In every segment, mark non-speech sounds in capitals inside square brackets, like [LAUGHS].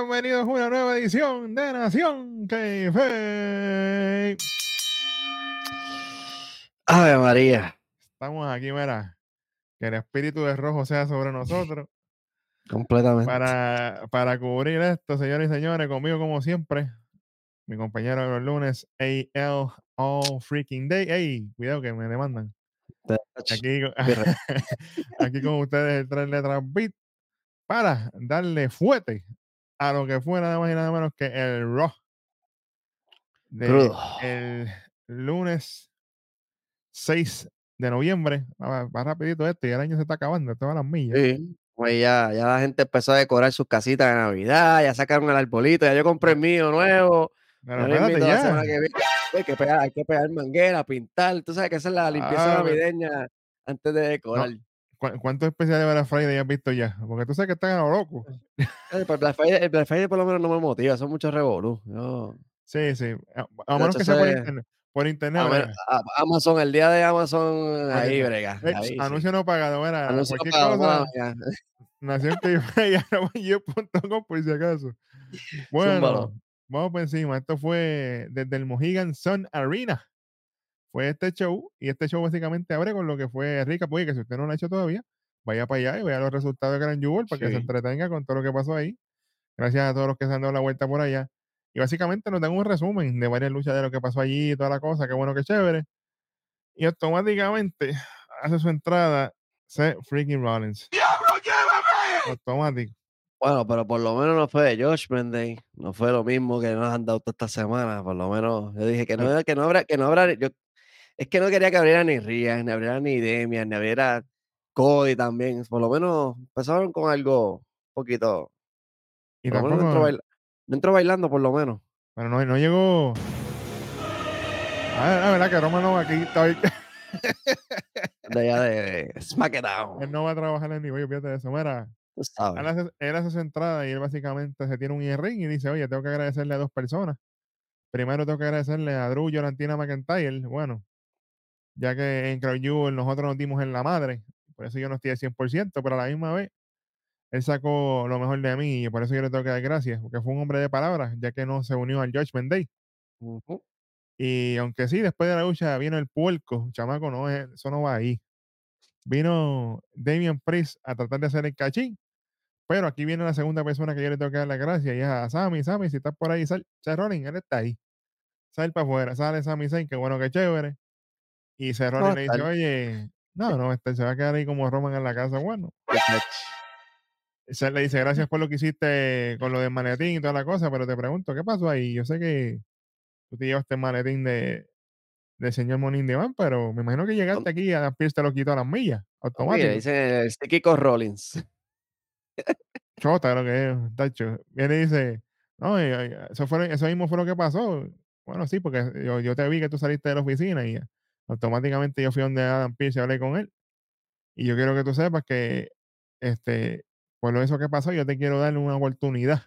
bienvenidos a una nueva edición de Nación Fe. Ave María. Estamos aquí, mira, que el espíritu de rojo sea sobre nosotros. Completamente. Para, para cubrir esto, señores y señores, conmigo como siempre, mi compañero de los lunes, AL All Freaking Day. Ey, cuidado que me demandan. Aquí, [LAUGHS] aquí con ustedes el tres letras beat para darle fuerte a lo que fue nada más y nada menos que el Raw de el lunes 6 de noviembre. Va, rapidito esto y el año se está acabando, todas las millas. Sí, pues ya, ya la gente empezó a decorar sus casitas de Navidad, ya sacaron el arbolito, ya yo compré el mío nuevo. Pero espérate, ya. hay, que pegar, hay que pegar manguera, pintar, tú sabes que esa es la limpieza ah, navideña antes de decorar. ¿Cuántos especiales de Black Friday has visto ya? Porque tú sabes que están a lo loco. El Black, Friday, por lo menos no me motiva, son muchos revolú. Sí, sí. A, menos que sea por internet. Por internet. Amazon, el día de Amazon, ahí brega. anuncio no pagado, mira. Anuncio cualquier pagado, cosa. Nación que [LAUGHS] yo.com por si acaso. Bueno, vamos por encima. Esto fue desde el Mohegan Sun Arena fue este show y este show básicamente abre con lo que fue Rica, pues que si usted no lo ha hecho todavía, vaya para allá y vea los resultados de Gran Jewel para que se entretenga con todo lo que pasó ahí. Gracias a todos los que se han dado la vuelta por allá. Y básicamente nos dan un resumen de varias luchas de lo que pasó allí y toda la cosa, qué bueno, qué chévere. Y automáticamente hace su entrada Seth Freaking Rollins. ¡Diablo, llévame! Automático. Bueno, pero por lo menos no fue de Josh Day, no fue lo mismo que nos han dado toda esta semana, por lo menos yo dije que no, que no habrá, que no habrá, yo es que no quería que abriera ni Rías, ni abriera ni Demian, ni abriera Cody también. Por lo menos empezaron con algo un poquito. Y no, entró bailando, por lo menos. Pero no, no llegó. Ah, la verdad que Romano aquí está [LAUGHS] de allá de [LAUGHS] SmackDown. Él no va a trabajar en nivel, fíjate de eso. Mira, él hace, él hace, su entrada y él básicamente se tiene un ring y dice, oye, tengo que agradecerle a dos personas. Primero tengo que agradecerle a Drew Yolantina McIntyre. Bueno, ya que en Crowd nosotros nos dimos en la madre, por eso yo no estoy al 100%, pero a la misma vez él sacó lo mejor de mí y por eso yo le tengo que dar gracias, porque fue un hombre de palabras, ya que no se unió al Judgment Day. Y aunque sí, después de la lucha vino el puerco, chamaco, no, eso no va ahí. Vino Damian Priest a tratar de hacer el cachín, pero aquí viene la segunda persona que yo le tengo que dar las gracias y es a Sammy, Sammy, si estás por ahí, sal, sal él está ahí. Sal para afuera, sale Sammy Zayn, que bueno, que chévere. Y Cerrone le dice, oye, no, no, este se va a quedar ahí como Roman en la casa. Bueno. Se le dice, gracias por lo que hiciste con lo del maletín y toda la cosa, pero te pregunto, ¿qué pasó ahí? Yo sé que tú te llevaste el maletín de, del señor Monín de Van, pero me imagino que llegaste aquí y a Pierce te lo quitó a las millas, automático. dice el Kiko Rollins. [LAUGHS] Chota, lo que es, tacho. Viene y dice, no, eso, fue, eso mismo fue lo que pasó. Bueno, sí, porque yo, yo te vi que tú saliste de la oficina y automáticamente yo fui donde Adam Pierce y hablé con él. Y yo quiero que tú sepas que, este, por lo eso que pasó, yo te quiero darle una oportunidad.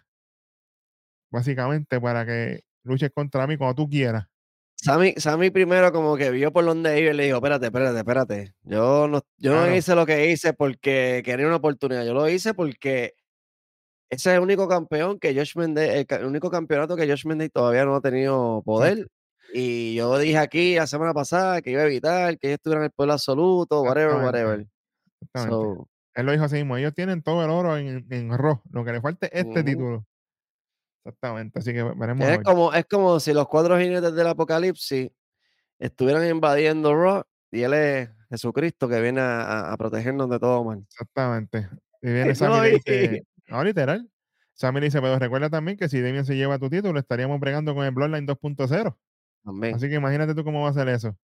Básicamente para que luches contra mí cuando tú quieras. Sammy, Sammy primero como que vio por donde iba y le dijo, espérate, espérate, espérate. Yo no, yo no hice lo que hice porque quería una oportunidad. Yo lo hice porque ese es el único campeón que Josh Mendez, el, único campeonato que Josh Mendez todavía no ha tenido poder. Y yo dije aquí la semana pasada que iba a evitar que ellos estuvieran en el pueblo absoluto, whatever, whatever. Él lo dijo así mismo. Ellos tienen todo el oro en, en Lo que le falta es este título. Exactamente. Así que veremos. Es como, es como si los cuatro jinetes del apocalipsis estuvieran invadiendo Raw y él es Jesucristo que viene a, protegernos de todo mal. Exactamente. Y [LAUGHS] viene Sammy no, dice, no, literal. Sammy dice, pero recuerda también que si Damien se lleva tu título, estaríamos bregando con el Bloodline 2.0. Así que imagínate tú cómo va a ser eso.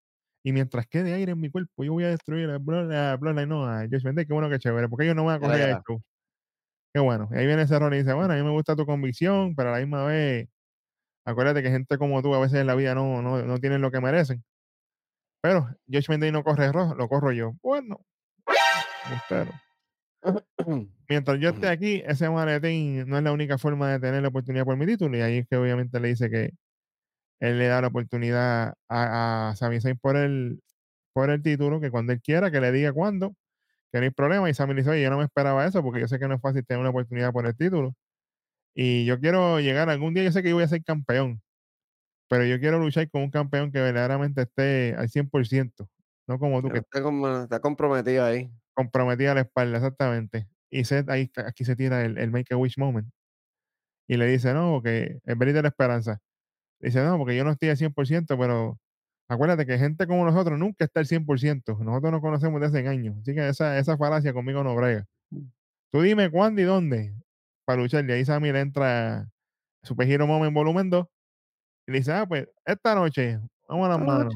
Y mientras quede aire en mi cuerpo, yo voy a destruir a Bloodline, no, a Josh Vende, qué bueno que chévere, porque ellos no van a coger esto. Qué bueno. Y ahí viene ese rol y dice, bueno, a mí me gusta tu convicción, pero a la misma vez, acuérdate que gente como tú a veces en la vida no, no, no tienen lo que merecen. Pero Josh Mendes no corre rojo, lo corro yo. Bueno, espero. [CLEARS THROAT] Mientras yo esté aquí, ese maletín no es la única forma de tener la oportunidad por mi título. Y ahí es que obviamente le dice que él le da la oportunidad a, a Sami Zayn por el, por el título, que cuando él quiera, que le diga cuándo, que no hay problema. Y Sami dice, oye, yo no me esperaba eso porque yo sé que no es fácil tener una oportunidad por el título. Y yo quiero llegar algún día, yo sé que yo voy a ser campeón, pero yo quiero luchar con un campeón que verdaderamente esté al 100%, no como tú que está comprometido ahí. Comprometida a la espalda, exactamente. Y Seth ahí, aquí se tira el, el Make a Wish moment. Y le dice, no, que es de la esperanza. Dice, no, porque yo no estoy al 100%, pero acuérdate que gente como nosotros nunca está al 100%. Nosotros nos conocemos desde hace años. Así que esa, esa falacia conmigo no brega. Mm. Tú dime cuándo y dónde para luchar. Y ahí Sammy le entra Super Hero Moment volumen 2 y le dice, ah, pues esta noche, vamos a las manos.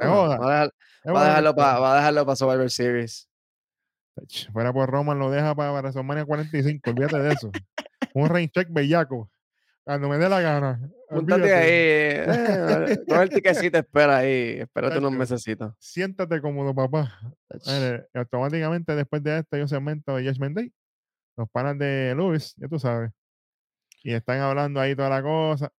Va, a dejarlo para Survivor Series. Fuera por Roman lo deja para WrestleMania 45, olvídate de eso. Un rain check bellaco. Cuando me dé la gana. Púntate ahí. [LAUGHS] Eh, con el tiquecito espera ahí. Espérate unos mesecitos. Siéntate cómodo, papá. automáticamente después de este hay un segmento de Judgment Day. Los panas de Luis, ya tú sabes. Y están hablando ahí toda la cosa.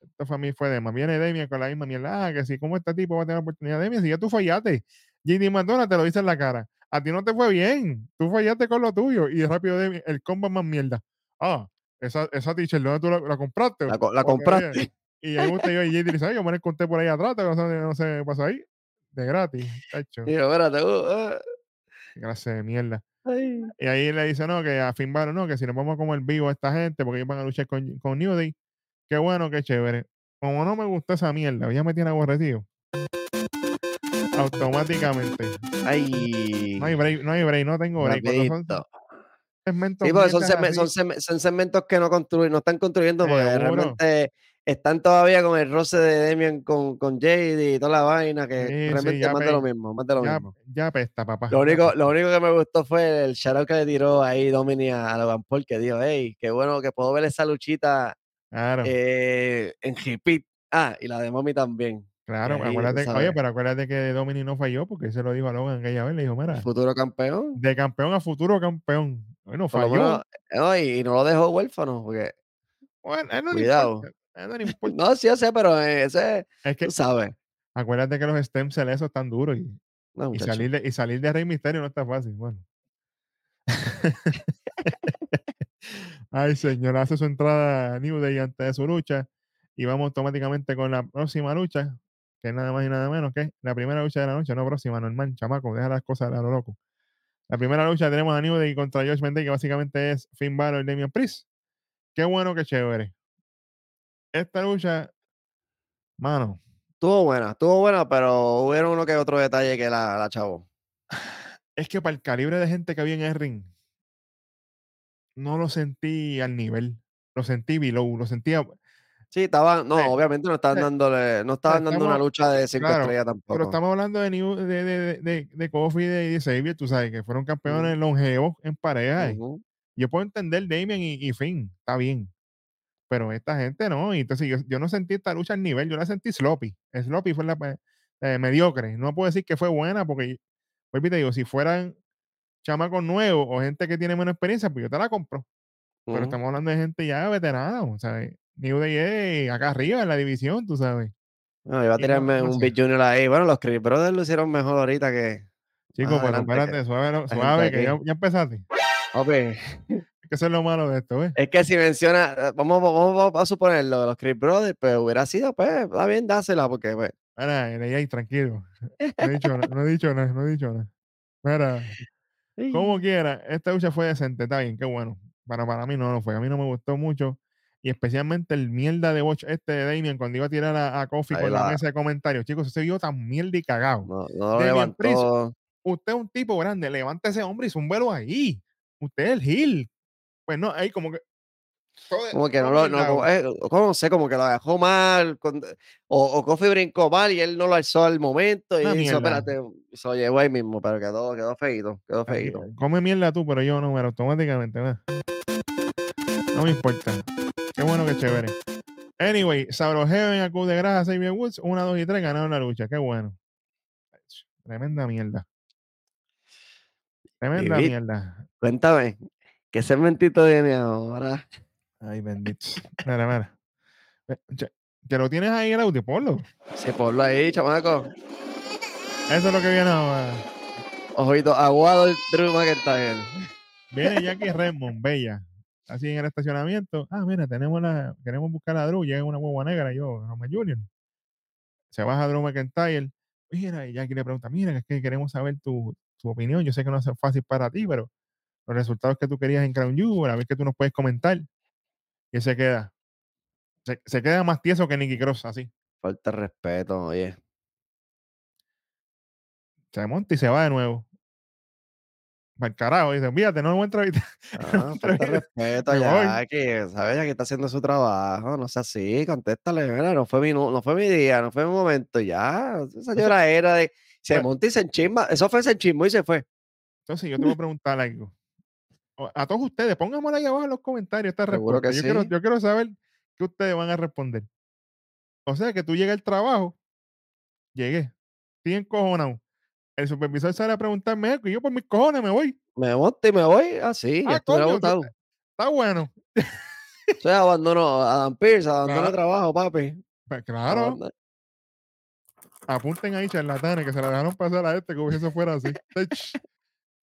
Esto para mí fue de más. Viene Demian con la misma mierda. Ah, que si, ¿cómo este tipo va a tener oportunidad? Demian, si ya tú fallaste. JD Madonna te lo dice en la cara. A ti no te fue bien. Tú fallaste con lo tuyo. Y rápido Demian, el combo más mierda. Ah, esa, esa t-shirt, ¿dónde tú la, compraste? La, compraste. [LAUGHS] Y ahí usted yo y JD dice, yo me la conté por ahí atrás, no sé, no sé qué pasó ahí. De gratis, [LAUGHS] hecho. Y espérate, uh, uh. Gracias de mierda. Y ahí le dice, no, que a Finn no, que si nos vamos a comer vivo a esta gente, porque ellos van a luchar con, con New Day, qué bueno, qué chévere. Como no me gusta esa mierda, ya me tiene aborrecido. Automáticamente. Ay. No hay break, no hay break, no tengo break. Son segmentos, sí, son, son, segmentos que no construyen, no están construyendo porque realmente están todavía con el roce de Demian con, con Jade y toda la vaina, que realmente más de lo mismo, más de lo ya, mismo. Ya apesta, papá. Lo único, lo único que me gustó fue el shoutout que le tiró ahí Domini a Logan Paul, que dijo, hey, qué bueno que puedo ver esa luchita eh, en Repeat. Ah, y la de Mommy también. Claro, acuérdate, oye, pero acuérdate que Domini no falló porque se lo dijo a Logan aquella vez, le dijo, mira. Futuro campeón. De campeón a futuro campeón. Bueno, falló. y, no lo dejó huérfano, porque. Bueno, no Cuidado. [LAUGHS] No, sí, yo sé, pero ese, es que, tú sabes. Acuérdate que los stem cells esos están duros y, y, salir de, y salir de Rey Misterio no está fácil. Bueno. [LAUGHS] Ay, señor, hace su entrada a New Day antes de su lucha. Y vamos automáticamente con la próxima lucha, que es nada más y nada menos que la primera lucha de la noche, no próxima, normal, chamaco, deja las cosas a lo loco. La primera lucha tenemos a New Day contra Josh Mendez, que básicamente es Finn Balor y Damian Priest. Qué bueno, qué chévere esta lucha, mano. Estuvo buena, estuvo buena, pero hubo uno que otro detalle que la, la chavo. Es que para el calibre de gente que había en el ring, no lo sentí al nivel. Lo sentí below, lo sentía. Sí, estaban, no, obviamente no estaban dándole, no estaban dando una lucha de cinco estrellas tampoco. Pero estamos hablando de, de, de, de, de Kofi y de Xavier, tú sabes, que fueron campeones longevos en pareja. Yo puedo entender Damien y, y Finn, está bien pero esta gente no. Y entonces yo, yo no sentí esta lucha al nivel, yo la sentí sloppy. Sloppy fue la eh, mediocre. No puedo decir que fue buena porque, pues te digo, si fueran chamacos nuevos o gente que tiene menos experiencia, pues yo te la compro. Pero estamos hablando de gente ya veterana, o sea, New Day acá arriba en la división, tú sabes. No, iba a tirarme un Big Junior ahí. Bueno, los Chris Brothers lo hicieron mejor ahorita que. Chicos, pero espérate, suave, suave que ya, ya empezaste. Ok [LAUGHS] que eso es lo malo de esto, Es que si menciona, eh, vamos, vamos, a suponerlo, los Chris Brothers, pues hubiera sido, pues, está bien, dásela, porque, pues. Mira, ahí, tranquilo. No he dicho, no he dicho nada, no he dicho nada. Mira, [LAUGHS] como quiera, esta lucha fue decente, está bien, qué bueno. Para, para mí no lo fue, a mí no me gustó mucho. Y especialmente el mierda de Watch este de Damien cuando iba a tirar a, a Kofi con la... mesa de comentarios. Chicos, ese vio tan mierda y cagado. No, no levantó. usted es un tipo grande, levante ese hombre y un velo ahí. Usted es el Gil pues no, ahí como que. como que no lo, no, eh, como, sé, como que lo dejó mal, o, o Kofi brincó mal y él no lo alzó al momento y hizo, espérate, se lo llevó ahí mismo, pero quedó, quedó feito, quedó feito. Come mierda tú, pero yo no, pero automáticamente, ¿verdad? No me importa. Qué bueno que chévere. Anyway, Sabro Heaven, Acu de Grasa, Xavier Woods, 1, 2 y 3 ganaron la lucha. Qué bueno. Tremenda mierda. Tremenda mierda. Cuéntame, ¿Qué segmentito viene ahora? Ay, bendito. Mira, mira. ¿Que lo tienes ahí el audio? Ponlo. Sí, ponlo ahí, chamaco. Eso es lo que viene ahora. Ojito aguado el Drew McIntyre. Viene Jackie Redmond, bella. Así en el estacionamiento. Ah, mira, tenemos la, queremos buscar a Drew, llega una hueva negra, yo, Roman Junior. Se baja Drew McIntyre. Mira, y Jackie le pregunta, mira, es que queremos saber tu, tu opinión. Yo sé que no es fácil para ti, pero los resultados que tú querías en Crown Jewel, a ver que tú nos puedes comentar. Y se queda. Se, se queda más tieso que Nicky Cross, así. Falta respeto, oye. Se monta y se va de nuevo. Para el carajo, dice, fíjate, no me voy a entrevistar. Falta respeto ya, que sabes ya que está haciendo su trabajo, no sé así, contéstale, mira, no fue mi, no, fue mi día, no fue mi momento, ya, esa señora era de, se pues monta y se enchimba, eso fue se enchimó y se fue. Entonces yo te voy a [LAUGHS] preguntar algo. A todos ustedes, pónganmelo ahí abajo en los comentarios esta respuesta. Que yo, quiero, yo quiero saber qué ustedes van a responder. O sea que tú llegas al trabajo, llegué, estoy encojonado el supervisor sale a preguntarme y yo por mis cojones me voy. Me monto y me voy así. Ah, coño, está bueno. O sea, abandono a Dan Pierce, abandono el trabajo, papi. Pues claro. Apunten ahí, charlatanes, que se la dejaron pasar a este, como si eso fuera así.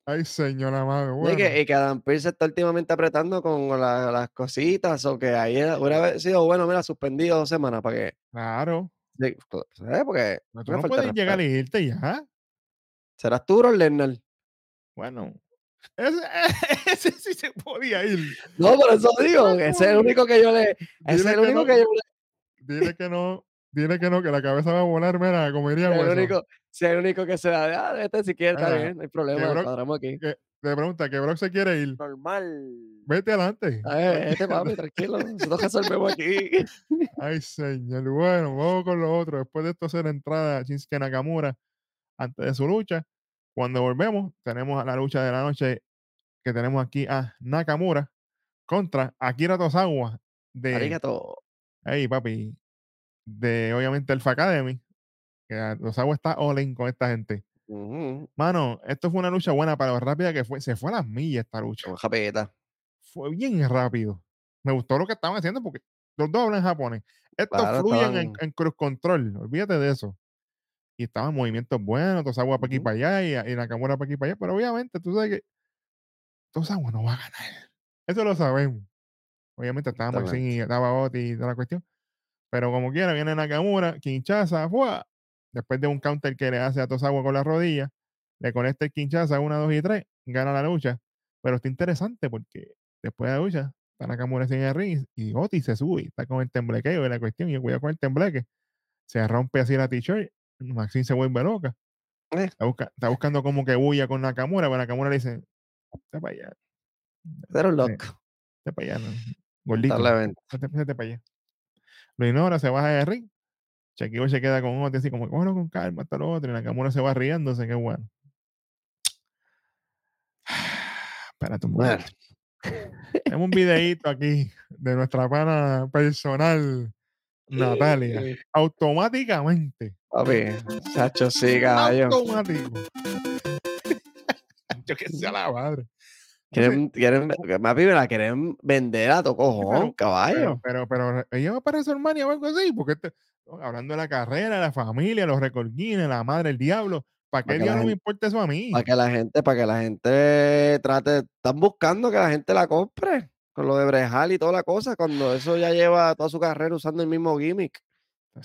Ay, señora madre. Bueno. Y, que, y que Adam Pierce está últimamente apretando con las cositas, o que ahí hubiera sido bueno, mira, suspendido dos semanas para que. Claro. Sí, pues, Porque. No, tú no puedes llegar y irte ya. ¿Serás tú, Ron Bueno, [LAUGHS] [LAUGHS] ese, sí se podía ir. No, por eso [LAUGHS] digo, ese es el único que yo le. Ese es el único que, yo le. Dile que no, dile que no, que la cabeza va a volar, mira, como diría el único, Si es el único que se da, ah, este si quiere, está bien, no hay problema, cuadramos aquí. Que, te pregunta que Brock se quiere ir. Normal. Vete adelante. Ver, este papi, tranquilo. Nosotros resolvemos aquí. Ay, señor. Bueno, vamos con lo otro. Después de esto hacer entrada Shinsuke Nakamura antes de su lucha. Cuando volvemos, tenemos a la lucha de la noche que tenemos aquí a Nakamura contra Akira Tosawa de. Arigato. Hey, papi. De obviamente el Academy. Que Tosawa está all con esta gente. Mano, esto fue una lucha buena, pero rápida que fue. Se fue a las millas esta lucha. Fue bien rápido. Me gustó lo que estaban haciendo porque los dos hablan japonés. Estos fluyen en, en, cruz control. Olvídate de eso y estaban movimientos buenos, Tosawa para aquí para allá y, y Nakamura para aquí para allá, pero obviamente tú sabes que Tosawa no va a ganar. Eso lo sabemos. Obviamente estaba Maxine y estaba Oti y toda la cuestión. Pero como quiera, viene Nakamura, Kinshasa, ¡fua! después de un counter que le hace a Tosawa con la rodilla, le conecta el Kinshasa 1, 2 y 3, gana la lucha. Pero está interesante porque después de la lucha, está Nakamura en el ring y Oti se sube, está con el temblequeo de la cuestión y cuidado con el tembleque. Se rompe así la t-shirt Maxine se vuelve loca. Eh. Está, buscando como que huya con Nakamura, pero Nakamura le dice, está para allá. Pero loco. Está para allá, gordito. Vete para allá. Lo ignora, se baja de ring. Chequeo se queda con otro, así como, bueno, con calma, hasta lo otro. Y Nakamura se va riéndose, qué bueno. [SIGHS] Espérate un momento. Tenemos un videito aquí de nuestra pana personal, [LAUGHS] Natalia. Automáticamente Papi, chacho, sí, caballo. [LAUGHS] Yo que sea la madre. Quieren, quieren, más me la quieren vender a tu cojón, caballo. Pero, pero, ella va para WrestleMania o algo así, porque este, hablando de la carrera, la familia, los recordines, la madre, el diablo, ¿para qué diablo me importa eso a mí? Para que la gente, para que la gente trate, están buscando que la gente la compre con lo de Brejal y toda la cosa, cuando eso ya lleva toda su carrera usando el mismo gimmick.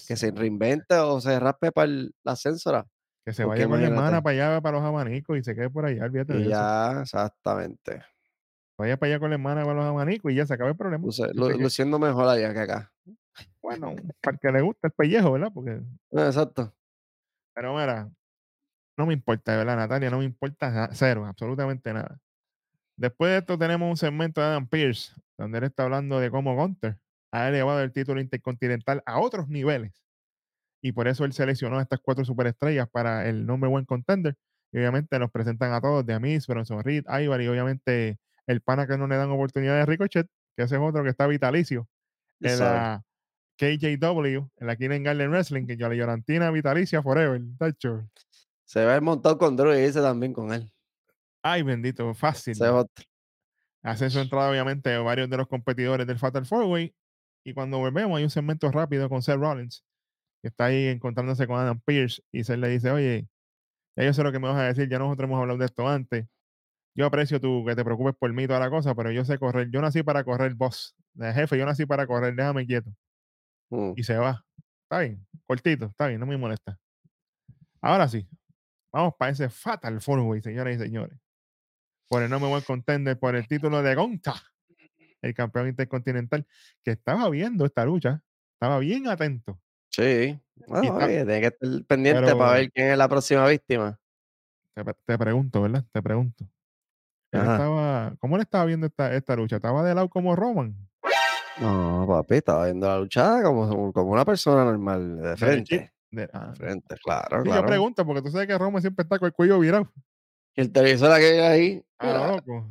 Que se reinvente o se raspe para la ascensora. Que se vaya con la hermana para allá, para los abanicos y se quede por allá, olvídate y ya, exactamente. Vaya para allá con la hermana para los abanicos y ya se acaba el problema. luciendo mejor allá que acá. Bueno, para que le guste el pellejo, ¿verdad? Porque... Ah, exacto. Pero mira, no me importa, ¿verdad, Natalia? No me importa cero, absolutamente nada. Después de esto tenemos un segmento de Adam Pierce, donde él está hablando de cómo Gunter ha elevado el título intercontinental a otros niveles. Y por eso él seleccionó a estas cuatro superestrellas para el number one contender. Y obviamente nos presentan a todos, de Amis, Bronson Reed, Ivar y obviamente el pana que no le dan oportunidad de Ricochet, que ese es otro que está vitalicio en la KJW, en la Keenan Garden Wrestling, que yo la Llorantina vitalicia forever, tacho. Se ve montado con Drew y dice también con él. Ay, bendito, fácil. Hace su entrada, obviamente, varios de los competidores del Fatal Four Way y cuando volvemos, hay un segmento rápido con Seth Rollins, que está ahí encontrándose con Adam Pierce, y Seth le dice, oye, ya yo sé lo que me vas a decir, ya nosotros hemos hablado de esto antes, yo aprecio tú que te preocupes por mí y toda la cosa, pero yo sé correr. Yo nací para correr boss. De jefe, yo nací para correr, déjame quieto. Mm. Y se va. Está bien, cortito, está bien, no me molesta. Ahora sí, vamos para ese Fatal Four Way, señoras y señores. Por el no me voy a contender por el título de Gonta, el campeón intercontinental, que estaba viendo esta lucha, estaba bien atento. Sí, bueno, oye, tiene que estar pendiente para ver quién es la próxima víctima. Te, pregunto, ¿verdad? Te pregunto. Él estaba, ¿Cómo le estaba viendo esta, esta lucha? ¿Estaba de lado como Roman? No, papi, estaba viendo la lucha como, como una persona normal, de frente. De, ah, frente, claro, claro. Yo pregunto, porque tú sabes que Roman siempre está con el cuello virado. Y el televisor que hay ahí. Ah, loco.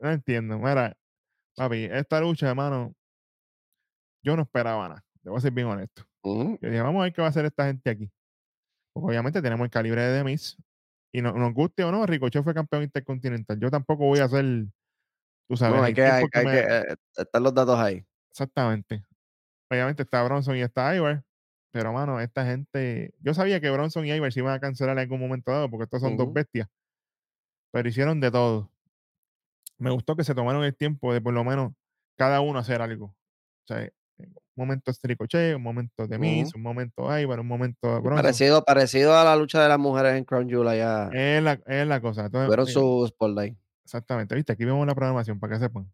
no, entiendo. Mira, papi, esta lucha, hermano, yo no esperaba nada. Te voy a ser bien honesto. Yo dije, vamos a ver qué va a hacer esta gente aquí. Porque obviamente tenemos el calibre de Demis. Y no, nos guste o no, Ricochet fue campeón intercontinental. Yo tampoco voy a hacer, tú sabes. No, hay que, hay, que eh, estar los datos ahí. Exactamente. Obviamente está Bronson y está Ivar. Pero, mano, esta gente. Yo sabía que Bronson y Ivar se iban a cancelar en algún momento dado, porque estos son dos bestias. Pero hicieron de todo. Me gustó que se tomaron el tiempo de por lo menos cada uno hacer algo. O sea, un momento Ricochet, un momento de Miz, un momento Ivar, un momento Bronson. Parecido, parecido a la lucha de las mujeres en Crown Jewel allá. Es la, es la cosa. Fueron eh, su spotlight. Exactamente, viste, aquí vemos la programación para que sepan.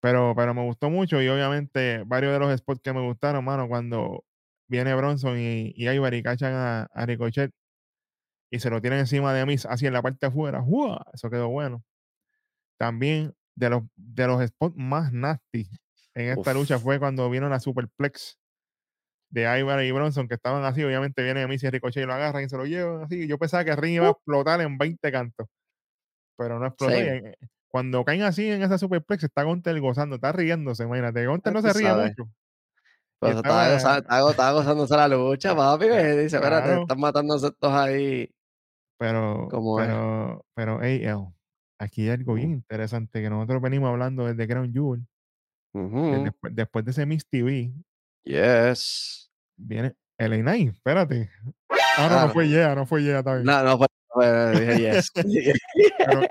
Pero, pero me gustó mucho y obviamente varios de los spots que me gustaron, mano, cuando viene Bronson y, y Ivar y cachan a, Ricochet y se lo tienen encima de mí, así en la parte de afuera. Eso quedó bueno. También de los, de los spots más nasty en esta lucha fue cuando vino la Superplex de Ivar y Bronson, que estaban así. Obviamente viene Miss y Ricochet y lo agarran y se lo llevan así. Yo pensaba que Ring iba a uh. explotar en 20 cantos, pero no explotó. Eh, cuando caen así en esa Superplex, está Gontel gozando, está riéndose. Imagínate, Gontel no se ríe mucho. Pues estaba, estaba, gozándose la lucha, papi. Dice, espérate, están matando estos ahí. Pero, pero, pero, hey, aquí hay algo bien interesante que nosotros venimos hablando desde Crown Jewel. después, después, de ese Miss TV. Yes. Viene LA espérate. Ah, no, no fue Yeah, no fue Yeah también. No, no fue, dije yes. [LAUGHS] pero,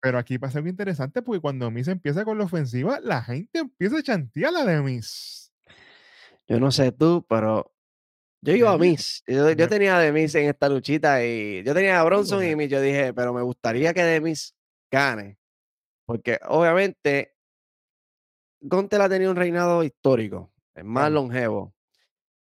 pero, aquí pasa algo interesante porque cuando Miss empieza con la ofensiva, la gente empieza a chantear la de Miss. Yo no sé tú, pero yo iba a Miss. Yo, tenía a Miss en esta luchita y yo tenía a Bronson y Miss. Yo dije, pero me gustaría que Demis gane. Porque obviamente Gontel ha tenido un reinado histórico, es más longevo.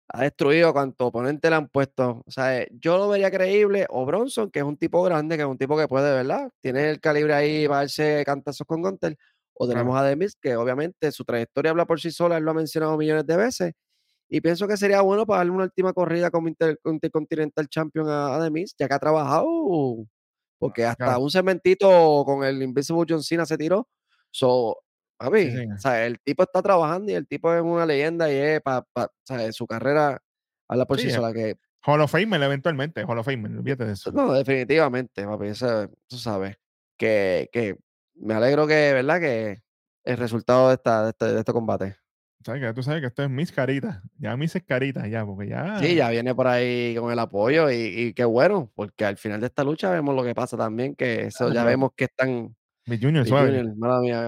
Ha destruido cuanto oponente le han puesto. O sea, yo lo vería creíble. O Bronson, que es un tipo grande, que es un tipo que puede, ¿verdad? Tiene el calibre ahí para darse cantazos con Gontel. O tenemos a Demis, que obviamente su trayectoria habla por sí sola, él lo ha mencionado millones de veces. Y pienso que sería bueno para darle una última corrida como Intercontinental Champion a, a Demis, ya que ha trabajado, porque hasta un cementito con el Invisible John Cena se tiró. So, a mí, o sea, el tipo está trabajando y el tipo es una leyenda y es para, su carrera habla por sí, sola. Que, Hall of Fame eventualmente, Hall of Fame, olvídate de eso. No, definitivamente, papi, eso, tú sabes. Que, que me alegro que, ¿verdad? Que el resultado de, esta, de, este, de este combate. ¿Sabes que Tú sabes que esto es mis caritas. Ya mis caritas, ya, porque ya. Sí, ya viene por ahí con el apoyo y, qué bueno, porque al final de esta lucha vemos lo que pasa también, que [LAUGHS] eso ya vemos que están. Mi Junior, suave. mala mía,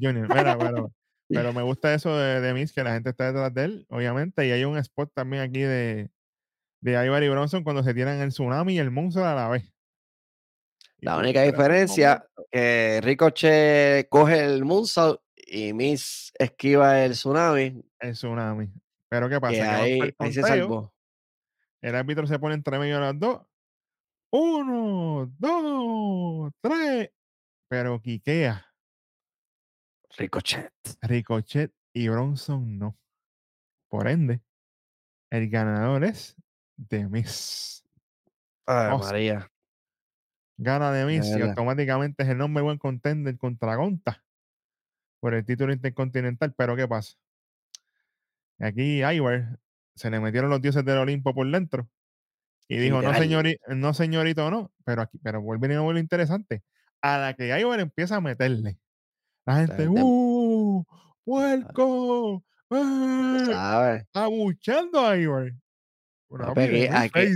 Junior, Mira, pero, [LAUGHS] pero me gusta eso de, de Miss, que la gente está detrás de él, obviamente, y hay un spot también aquí de, de Ivar y Bronson cuando se tiran el tsunami y el monstruo a la vez. La única diferencia que Ricochet coge el moonsault y Miss esquiva el tsunami. El tsunami. Pero ¿qué pasa? ahí, se salvó. El árbitro se pone entre medio de las dos. Uno, dos, tres. Pero Kikea. Ricochet. Ricochet y Bronson no. Por ende, el ganador es The Miss. Ay, María. Gana The Miss y automáticamente es el nombre buen contender contra Gonta por el título intercontinental, pero ¿qué pasa? Aquí Ivar se le metieron los dioses del Olimpo por dentro y dijo, no, señorito, no señorito, no, pero aquí, pero vuelve a lo interesante. A la que Ivar empieza a meterle, la gente, ¡uh! ¡Puerco! ¡Eh! Abuchando a Ivar. aquí, Aquí,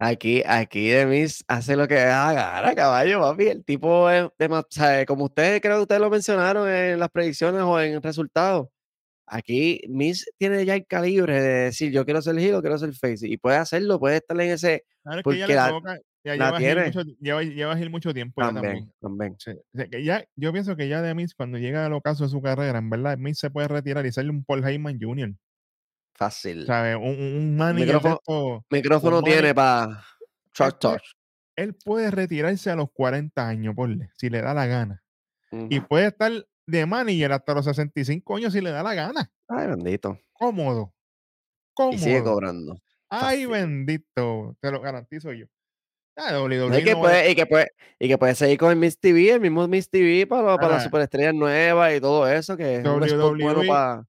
aquí Demis hace lo que haga, caballo, papi. El tipo es, o sea, como ustedes creo que ustedes lo mencionaron en las predicciones o en el resultado. Aquí Miss tiene ya el calibre de decir yo quiero ser heel o quiero ser face y puede hacerlo, puede estar en ese porque ya, lleva, tiene. Mucho, lleva, lleva mucho tiempo también, también. que ya, yo pienso que ya de Miss cuando llega al ocaso de su carrera, en verdad Miss se puede retirar y ser un Paul Heyman Jr. Fácil. ¿Sabes? Un, un micrófono, micrófono tiene para touch touch. Él puede retirarse a los 40 años, porle, si le da la gana. Y puede estar de manager hasta los 65 años si le da la gana. Ay, bendito. Cómodo. Cómodo. Y sigue cobrando. Ay, bendito. Te lo garantizo yo. Ah, y, que puede, y, que puede, y que puede seguir con el Miss TV, el mismo Miss TV para, para las superestrellas nuevas y todo eso, que es un bueno para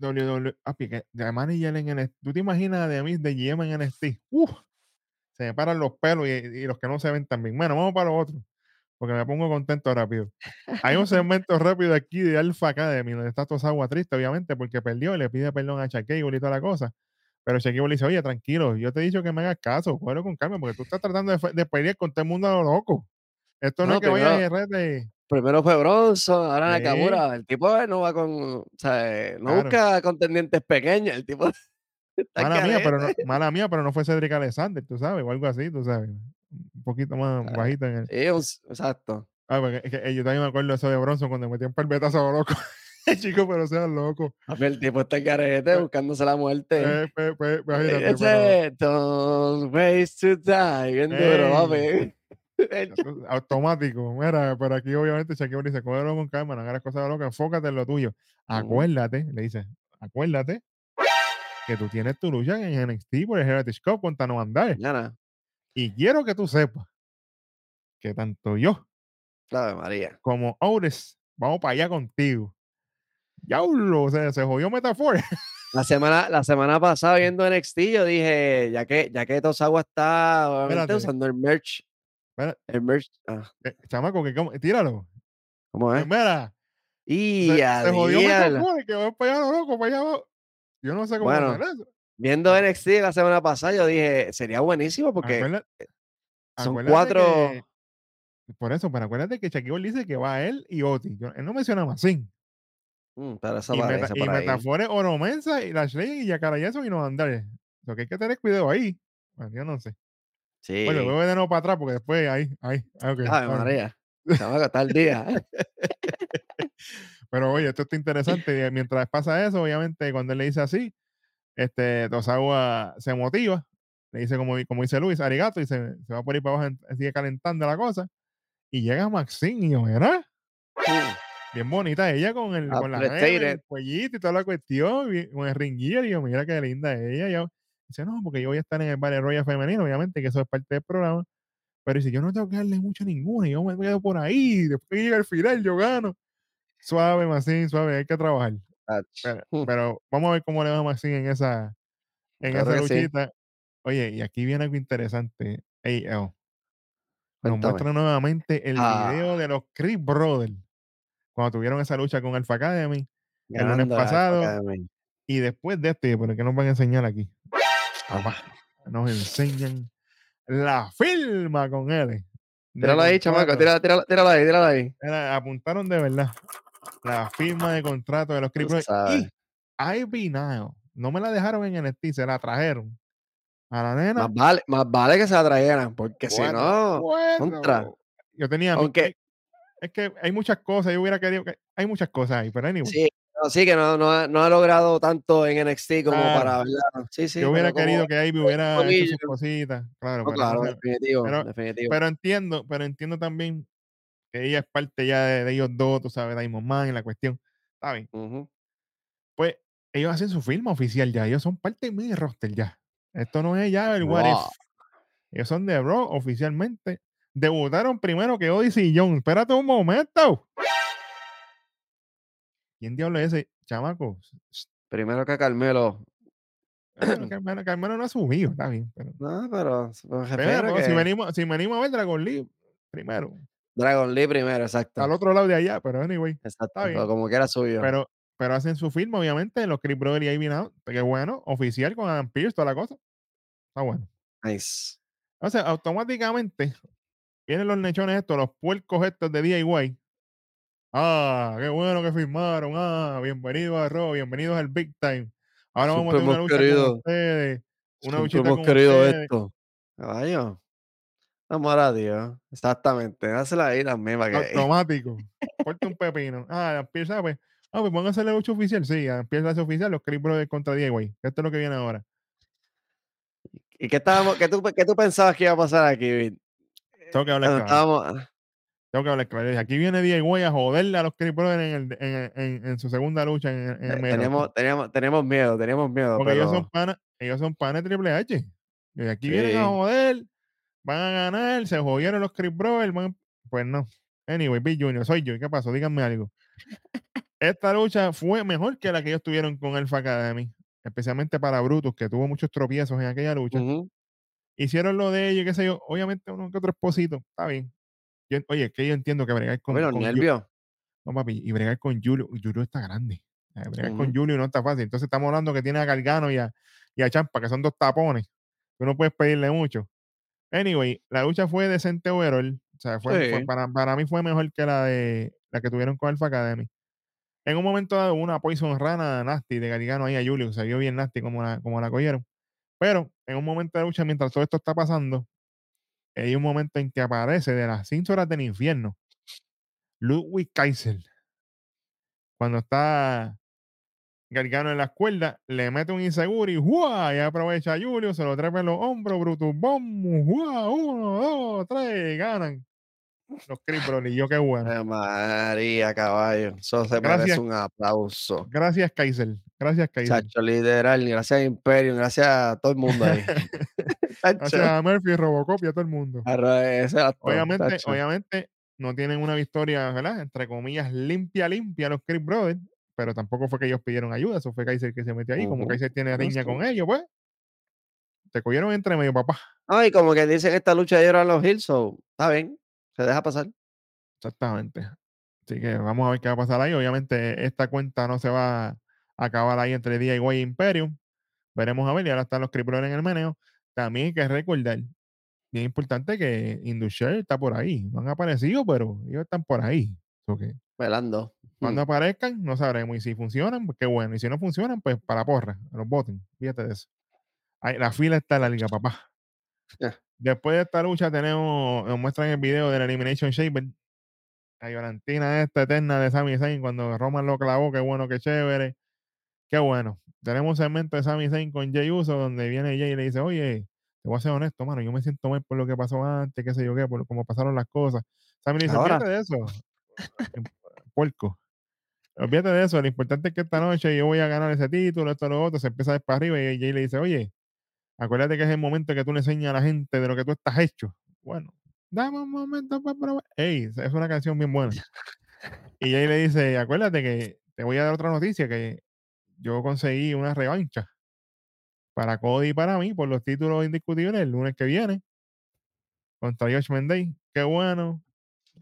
WWE, papi, que de manager en NXT. ¿Tú te imaginas de mí de GM en NXT? Uf, se me paran los pelos y, los que no se ven también. Bueno, vamos para lo otro, porque me pongo contento rápido. Hay un segmento rápido aquí de Alpha Academy, donde está agua triste, obviamente, porque perdió y le pide perdón a Shaquille y toda la cosa. Pero Shaquille le dice, oye, tranquilo, yo te he dicho que me hagas caso, cógelo con calma, porque tú estás tratando de, de pelear con todo el mundo a lo loco. Esto no, es que vaya a de Primero fue Bronson, ahora Nakamura. El tipo no va con. O sea, no busca contendientes pequeños. El tipo. [LAUGHS] Mala mía, pero no, mala mía, pero no fue Cedric Alexander, tú sabes, o algo así, tú sabes. Un poquito más ah, bajito en el. Sí, exacto. Ah, porque es que, yo también me acuerdo de eso de Bronson cuando metían palbetazo a loco. [LAUGHS] Chico, pero sea loco. A ver, el tipo está en carete buscándose la muerte. Eh, imagínate, Don't waste to die. Bien duro, papi. [LAUGHS] automático. Mira, pero aquí obviamente Shaquille dice, cógelo con calma, no hagas cosas de loca, enfócate en lo tuyo. Acuérdate, le dice, acuérdate que tú tienes tu lucha en NXT por el Heritage Cup contra No Andar. Y quiero que tú sepas que tanto yo María. como Aures vamos para allá contigo. Ya, o sea, se jodió Metafor. [LAUGHS] La semana, la semana pasada viendo NXT, yo dije, ya que, ya que Tosawa está usando el merch el merch. Ah. Eh, chamaco, que como, tíralo. ¿Cómo es? Mira. Y se, se jodió que va para allá loco, para allá. Yo no sé cómo bueno, hacer eso. Viendo NXT la semana pasada, yo dije, sería buenísimo porque eh, son cuatro. Que, por eso, pero acuérdate que Shaquille dice que va él y Oti. él no menciona más sin. Mm, pero eso y, meta, y Metafores, Oromensa y Lashley y Yacara y eso y no andar. Lo que hay que tener cuidado ahí. Bueno, yo no sé. Sí. Bueno, voy de nuevo para atrás porque después ahí, ahí. Ah, okay, Ay, María. Se va a gastar el día. [LAUGHS] Pero oye, esto está interesante. Mientras pasa eso, obviamente, cuando él le dice así, este, Tosagua se motiva. Le dice, como, como dice Luis, arigato, y se, se va por ir para abajo, sigue calentando la cosa. Y llega Maxine y yo, ¿verdad? Bien bonita ella con el, con la el cuellito y toda la cuestión, con el ringuillo. Y yo, mira qué linda ella. Yo, Dice, no, porque yo voy a estar en el Battle Royale femenino, obviamente, que eso es parte del programa. Pero dice, yo no tengo que darle mucho a ninguna, yo me quedo por ahí, después llega el final, yo gano. Suave, Maxine, suave, hay que trabajar. Hmm. Pero, vamos a ver cómo le va a en esa, en esa luchita. Oye, y aquí viene algo interesante. Hey, oh. Nos muestra nuevamente el video ah. de los Chris Brothers cuando tuvieron esa lucha con Alpha Academy el lunes pasado. Y después de este, ¿por qué nos van a enseñar aquí? Nos enseñan la firma con él. Tírala ahí, chamaco, tírala, tírala, ahí, tírala ahí. apuntaron de verdad la firma de contrato de los Creepers. Y Ivy Now, no me la dejaron en NXT, se la trajeron. A la nena. Más vale, más vale que se la trajeran, porque si no, contra. Yo tenía. Aunque, es que hay muchas cosas, yo hubiera querido que. Hay muchas cosas ahí, pero anyway. Sí, sí, que no, no, no, ha logrado tanto en NXT como para, ¿verdad? Sí, sí. Yo hubiera querido que Ivy hubiera hecho sus cositas. Claro, claro, definitivo, pero, definitivo. Pero entiendo, pero entiendo también que ella es parte ya de, ellos dos, tú sabes, Diamond Man la cuestión. Bien. Pues ellos hacen su firma oficial ya. Ellos son parte de mi roster ya. Esto no es ya el What If. Ellos son de Raw oficialmente. Debutaron primero que Odyssey y John. Espérate un momento. ¿Quién diablo es ese chamaco? Primero que Carmelo. [CLEARS THROAT] Carmelo, Carmelo no ha subido, está bien. Pero, no, pero, pero si, venimos, si venimos a ver Dragon Lee, primero. Dragon Lee primero, exacto. Al otro lado de allá, pero anyway. Exacto, pero como que era suyo. Pero, pero hacen su firma, obviamente, los Chris Brothers y Ivy Now, que bueno, oficial con Adam Pierce, toda la cosa. Está bueno. Nice. O sea, automáticamente vienen los lechones estos, los puercos estos de DIY. Ah, qué bueno que firmaron. Ah, bienvenidos a Raw, bienvenidos al Big Time. Ahora vamos a tener una lucha con ustedes. Una luchita hemos con querido esto. Caballo. Amor a Dios. Exactamente. Hazla ahí también para que. [LAUGHS] Automático. Corta un pepino. Ah, empieza, pues. Ah, pues pónganse la lucha oficial. Sí, empieza la oficial, los Creep Brothers contra Diego. Esto es lo que viene ahora. ¿Y qué, estábamos, qué, tú, qué tú pensabas que iba a pasar aquí, Tengo que hablar claro. Ah. Tengo que hablar claro. Aquí viene Diego a joderle a los Creep Brothers en, en, en, su segunda lucha en, en el tenemos, teníamos, tenemos miedo, tenemos miedo. Porque ellos son panes, ellos son panes Triple H. Y aquí vienen a joder van a ganar, se jodieron los Chris Brothers, pues no. Anyway, Big Junior, soy yo. ¿Qué pasó? Díganme algo. Esta lucha fue mejor que la que ellos tuvieron con Alpha Academy, especialmente para Brutus, que tuvo muchos tropiezos en aquella lucha. Hicieron lo de ellos, qué sé yo. Obviamente, uno que otro esposito, está bien. Oye, es que yo entiendo que bregar con. Bueno, nervios. No, papi, y bregar con Julio. Julio está grande. Eh, bregar con Julio no está fácil. Entonces, estamos hablando que tiene a Gargano y a, y a Champa, que son dos tapones. Tú no puedes pedirle mucho. Anyway, la lucha fue decente overall. O sea, fue, para, para, mí fue mejor que la de la que tuvieron con Alpha Academy. En un momento dado, una Poison Rana nasty de Garigano ahí a Julio, se vio bien nasty como la, como la cogieron. Pero en un momento de lucha, mientras todo esto está pasando, hay un momento en que aparece de las cinco horas del infierno Ludwig Kaiser. Cuando está Gargano en la cuerdas, le mete un inseguro y ¡guau! Y aprovecha a Julio, se lo trepa en los hombros, Brutus Bomb, ¡guau! Uno, dos, tres, ganan. Los Cripples, y yo qué bueno. María, caballo. Eso se gracias, merece un aplauso. Gracias, Kaiser. Gracias, Kaiser. Chacho Lideral, gracias a Imperio, gracias a todo el mundo ahí. [LAUGHS] [LAUGHS] gracias a Murphy, Robocop y a todo el mundo. obviamente, obviamente, no tienen una victoria, ¿verdad? Entre comillas, limpia, limpia los Creep Brothers pero tampoco fue que ellos pidieron ayuda, eso fue Kaiser que se metió ahí, como Kaiser tiene riña con ellos, pues. Te cogieron entre medio, papá. Ay, como que dicen esta lucha de a los Hills, so, está bien, se deja pasar. Exactamente. Así que vamos a ver qué va a pasar ahí. Obviamente, esta cuenta no se va acabar ahí entre DIY e Imperium. Veremos a ver, y ahora están los Crippler en el meneo. También hay que recordar, bien importante que Industrial está por ahí. No han aparecido, pero ellos están por ahí. Okay. Velando. Cuando mm. aparezcan, no sabremos. Y si funcionan, pues qué bueno. Y si no funcionan, pues para porra, los voten. Fíjate de eso. la fila está en la liga, papá. Después de esta lucha, tenemos, nos muestran el video de la Elimination Chamber. La Valentina esta eterna de Sami Zayn cuando Roman lo clavó, qué bueno, qué chévere. Qué bueno. Tenemos un segmento de Sami Zayn con Jay Uso donde viene Jay y le dice, oye, te voy a ser honesto, mano, yo me siento mal por lo que pasó antes, qué sé yo qué, por cómo pasaron las cosas. Sammy le dice, fíjate de eso, puerco. Olvídate de eso, lo importante es que esta noche yo voy a ganar ese título, esto, lo otro, se empieza a ir para arriba y Jay le dice, oye, acuérdate que es el momento que tú le enseñas a la gente de lo que tú estás hecho. Bueno, dame un momento para probar. Ey, es una canción bien buena. Y Jay le dice, acuérdate que te voy a dar otra noticia, que yo conseguí una revancha para Cody y para mí por los títulos indiscutibles el lunes que viene contra Josh Mendey. Qué bueno,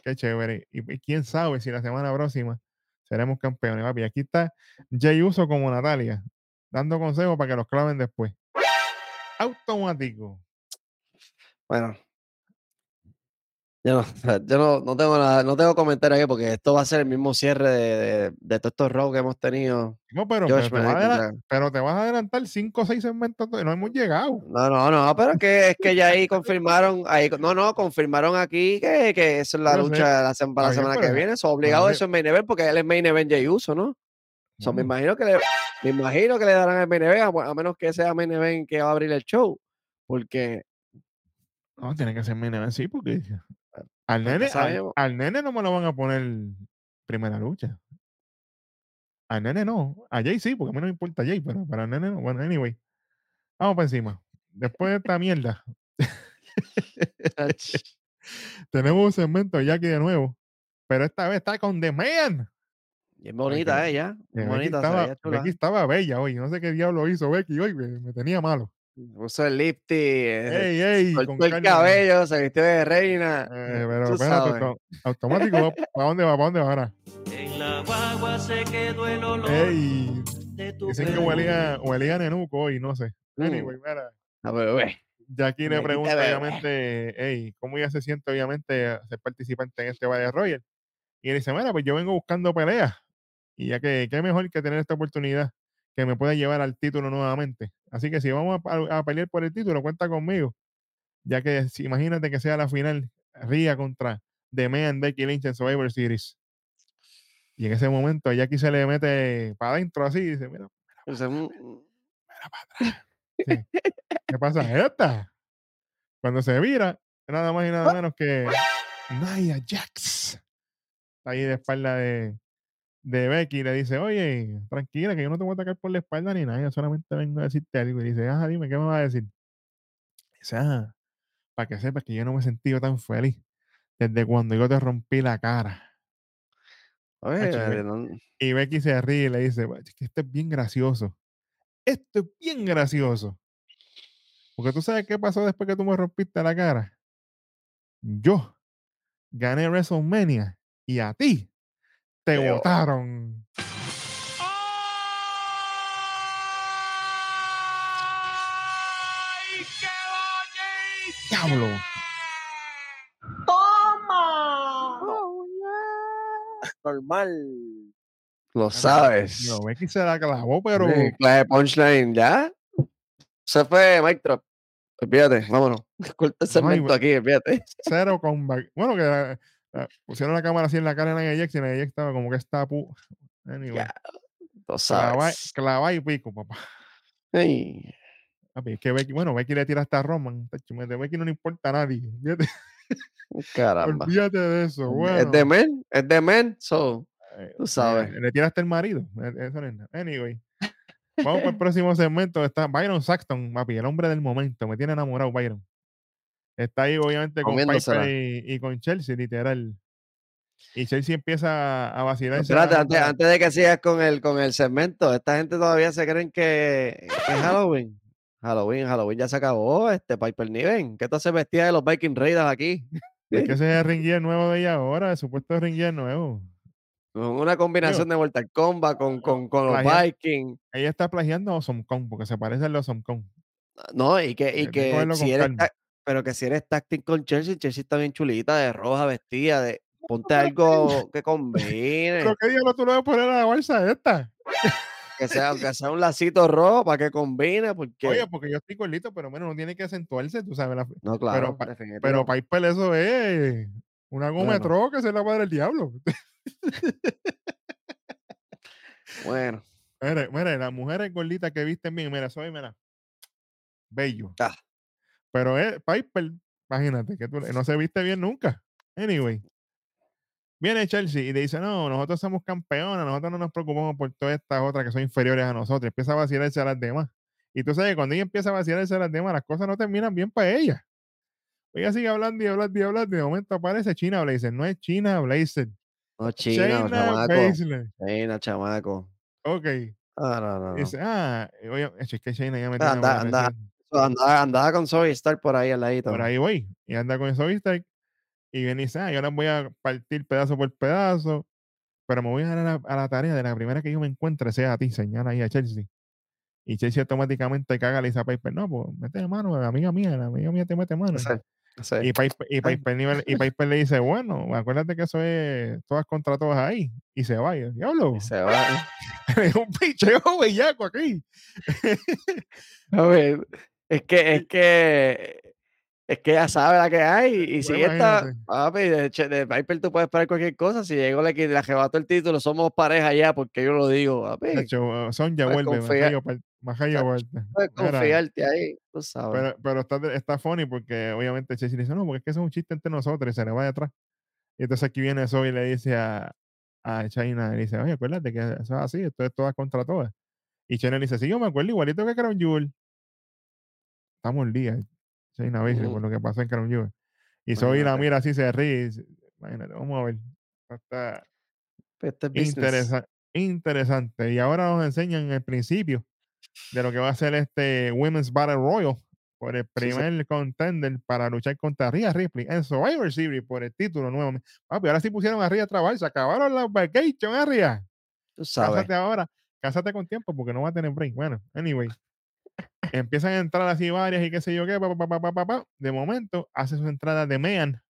qué chévere. Y, y quién sabe si la semana próxima seremos campeones, papi. Aquí está Jay Uso como Natalia, dando consejos para que los claven después. Automático. Bueno. Yo no, [LAUGHS] yo no, tengo nada, no tengo comentario aquí porque esto va a ser el mismo cierre de, de, todos estos rows que hemos tenido. No, pero, pero, te vas a adelantar cinco o seis segmentos, no hemos llegado. No, no, no, pero es que, es que ya ahí confirmaron, ahí, no, no, confirmaron aquí que, que es la lucha la, para la semana que viene. Eso obligado eso en main event porque él es main event Jay Uso, ¿no? So, me imagino que le, me imagino que le darán el main event, a, menos que sea main event que va a abrir el show. Porque. No, tiene que ser main event, sí, porque al nene, al, nene no me lo van a poner primera lucha. Al nene no. A Jay sí, porque a mí no me importa Jay, pero para el nene no. Bueno, anyway. Vamos para encima. Después de esta mierda. [LAUGHS] tenemos un segmento ya aquí de nuevo. Pero esta vez está con The Man. Bien bonita ella. Bien bonita. Estaba, Becky estaba bella hoy. No sé qué diablo hizo Becky hoy. me tenía malo. Puso el lifty, ey, el cabello, se vistió de reina. Eh, pero espérate, automático, ¿para dónde va? ¿Para dónde va ahora? En la guagua se quedó el olor ey, de tu Dicen que huelía, huelía a nenuco hoy, no sé. Mm. Anyway, mira. A ver, Jackie le pregunta, obviamente, hey, ¿cómo ella se siente, obviamente, ser participante en este Battle Royale? Y él dice, bueno, pues yo vengo buscando peleas. Y ya que, qué mejor que tener esta oportunidad que me pueda llevar al título nuevamente. Así que si vamos a, pelear por el título, cuenta conmigo. Ya que si, imagínate que sea la final, Ria contra The Man, Becky Lynch en Survivor Series. Y en ese momento Jackie se le mete para adentro así y dice, mira, mira, mira, para atrás. ¿Qué pasa esta? Cuando se vira, nada más y nada menos que Nia Jax. Ahí de espalda de, de Becky le dice, oye, tranquila, que yo no te voy a atacar por la espalda ni nada, yo solamente vengo a decirte algo. Y dice, ah, dime, ¿qué me vas a decir? dice, ah, para que sepas que yo no me he sentido tan feliz desde cuando yo te rompí la cara. Y Becky se ríe y le dice, esto es bien gracioso. Esto es bien gracioso. Porque tú sabes qué pasó después que tú me rompiste la cara. Yo gané WrestleMania y a ti te votaron. ¡Ay, qué ¡Diablo! ¡Toma! Normal. Lo sabes. No, Becky se la clavó, pero. la punchline, ¿ya? Se fue Mike Trap. Olvídate, vámonos. [LAUGHS] Corta el segmento aquí, olvídate. Cero con. Bueno, que pusieron la cámara así en la cara de Nia Jax y Nia Jax estaba como que está. Pu... [LAUGHS] Anyway. Clava, y pico, papá. Hey. que Becky, bueno, Becky le tira hasta a Roman. De Becky no le importa a nadie. [LAUGHS] Olvídate. Caramba. Olvídate de eso. Bueno. Es de men, es de men, so. Eh, tú sabes. Le, tira hasta el marido. Eso no es nada. Anyway. Vamos para el próximo segmento. Está Byron Saxton, papi, el hombre del momento. Me tiene enamorado Byron. Está ahí, obviamente, con Piper y, con Chelsea, literal. Y Chelsea empieza a vacilar. Espérate, antes, de que sigas con el, con el segmento, esta gente todavía se creen que, es Halloween. Halloween, Halloween ya se acabó. Este Piper Niven. ¿Qué te hace vestida de los Viking Raiders aquí? [LAUGHS] Es que ese es el ring nuevo de ella ahora, el supuesto ring nuevo. Una combinación de Mortal Kombat con, con, con los Vikings. Ella está plagiando a Osom Kong, porque se parece a los Osom Kong. No, y que, y que si eres, pero que si eres táctil con Chelsea, Chelsea está bien chulita, de roja, vestida, de ponte algo que [LAUGHS] combine. Pero qué no tú le vas a poner a la bolsa esta. Que sea, aunque [LAUGHS] sea un lacito rojo para que combine, porque... Oye, porque yo estoy colito, pero bueno, no tiene que acentuarse, tú sabes. No, claro. Pero, pero Piper eso es una goma bueno. que se la va el diablo. bueno. [LAUGHS] Mira, mira, las mujeres gorditas que visten bien, mira, soy, mira, bello. Ah. Pero es Piper, imagínate, que tú, no se viste bien nunca. Anyway. Viene Chelsea y dice, no, nosotros somos campeones, nosotros no nos preocupamos por todas estas otras que son inferiores a nosotros. Empieza a vacilarse a las demás. Y tú sabes que cuando ella empieza a vacilarse a las demás, las cosas no terminan bien para ella. Ella sigue hablando y hablando y hablando. Y de momento aparece China Blazer. No es China Blazer. No, China, chamaco. China, chamaco. Ok. Ah, no, no, Dice, ah, oye, es que China ya me tiene anda, anda, anda, andaba con Zoe Stark por ahí al ladito. Por ahí voy. Y anda con Zoe Stark. Y viene y dice, ah, yo las voy a partir pedazo por pedazo. Pero me voy a dar a la, a la tarea de la primera que yo me encuentre sea a ti, señala ahí a Chelsea. Y Chelsea automáticamente caga le dice a Piper, no, pues mete mano, la amiga mía, la amiga mía te mete mano. Y, Piper, y, [LAUGHS] Piper, le dice, bueno, acuérdate que eso es todas contra todas ahí. Y se va, diablo. se va. [LAUGHS] un picheo bellaco aquí. a ver, es que, es que es que ya sabe la que hay. Y si esta, papi, de, de, Piper tú puedes esperar cualquier cosa. Si llegó le, le arrebató el título, somos pareja ya, porque yo lo digo, papi. Hecho, son ya vuelve, más allá vuelve. Puedes confiarte ahí, tú sabes. Pero, pero está, está funny porque obviamente Chelsea dice, no, porque es que eso es un chiste entre nosotros y se le va de atrás. Y entonces aquí viene eso y le dice a, a China, y dice, oye, acuérdate que eso es así, esto es todas contra todas. Y China le dice, sí, yo me acuerdo igualito que Crown Jewel. Estamos el día. China Baszler, por lo que pasó en Crown Jewel. Y Soy la mira así, se ríe. Imagínate, vamos a ver. Está interesante, interesante. Y ahora nos enseñan el principio de lo que va a ser este Women's Battle Royal por el primer contender para luchar contra Rhea Ripley en Survivor Series por el título nuevo. Papi, ahora sí pusieron a Rhea a trabajar, se acabaron las vacation, ¿eh, Rhea? Tú sabes. Cásate ahora, cásate con tiempo porque no va a tener break. Bueno, anyway. Empiezan a entrar así varias y qué sé yo qué, pa, pa, pa, pa, de momento hace su entrada de Mean.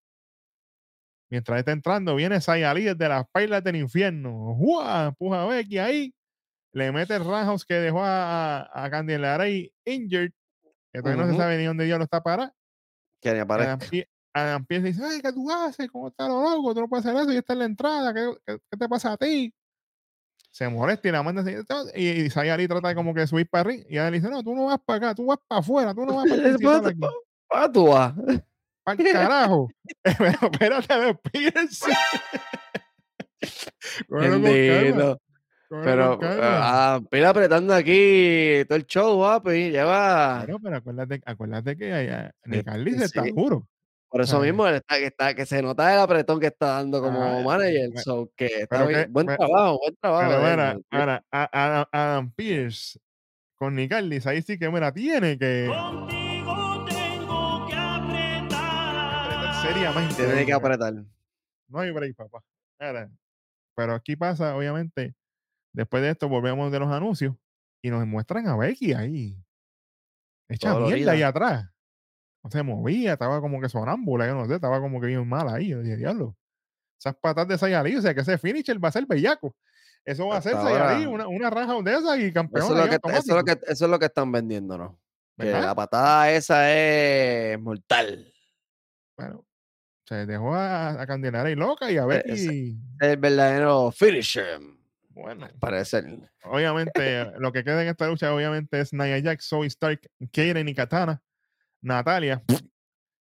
Mientras está entrando, viene Sayali desde las pailas del infierno. ¡Jua! Empuja a Becky ahí. Le mete el Roundhouse que dejó a, a Candelaria injured. Que todavía no se sabe ni dónde Dios lo está para. Que ni aparece. Adam Pierce dice, ay, ¿qué tú haces? ¿Cómo está lo loco? Tú no puedes hacer eso y está en la entrada. ¿Qué, qué, te pasa a ti? Se molesta y la manda y, y Sayari trata de como que subir para arriba y ella le dice, no, tú no vas para acá, tú vas para afuera, tú no vas para [LAUGHS] aquí. ¿Para tú vas? ¡Para el carajo! [LAUGHS] [LAUGHS] Pero espérate, despídense. Bendito. Pero, ah, pila apretando aquí todo el show, papi. Lleva. Claro, pero acuérdate, acuérdate que Carly se está duro. Por eso mismo está, que, está, que se nota el apretón que está dando como manager. que está bien. buen trabajo, buen trabajo. Pero mira, ahora, Adam Pierce con Nicarlis, ahí sí que mira, tiene que. Contigo tengo que apretar. Seriamente. Tiene que apretar. No hay break, papá. pero aquí pasa, obviamente, después de esto volvemos de los anuncios y nos muestran a Becky ahí. Echa mierda ahí atrás se movía, estaba como que sonámbula, yo no sé, estaba como que bien mal ahí. Yo dije, diablo, esas patas de Sayalí, o sea que ese finisher va a ser bellaco. Eso va a ser Sayalí, una, una raja de esas y campeón. Eso es, lo que, eso, es lo que, eso es lo que están vendiéndonos. Que la patada esa es mortal. Bueno, se dejó a, a Candelaria y loca y a ver Es, el verdadero finisher. Bueno, parece. Obviamente, [LAUGHS] lo que queda en esta lucha, obviamente, es Nia Jax, Zoe Stark, Kaden y Katana Natalia,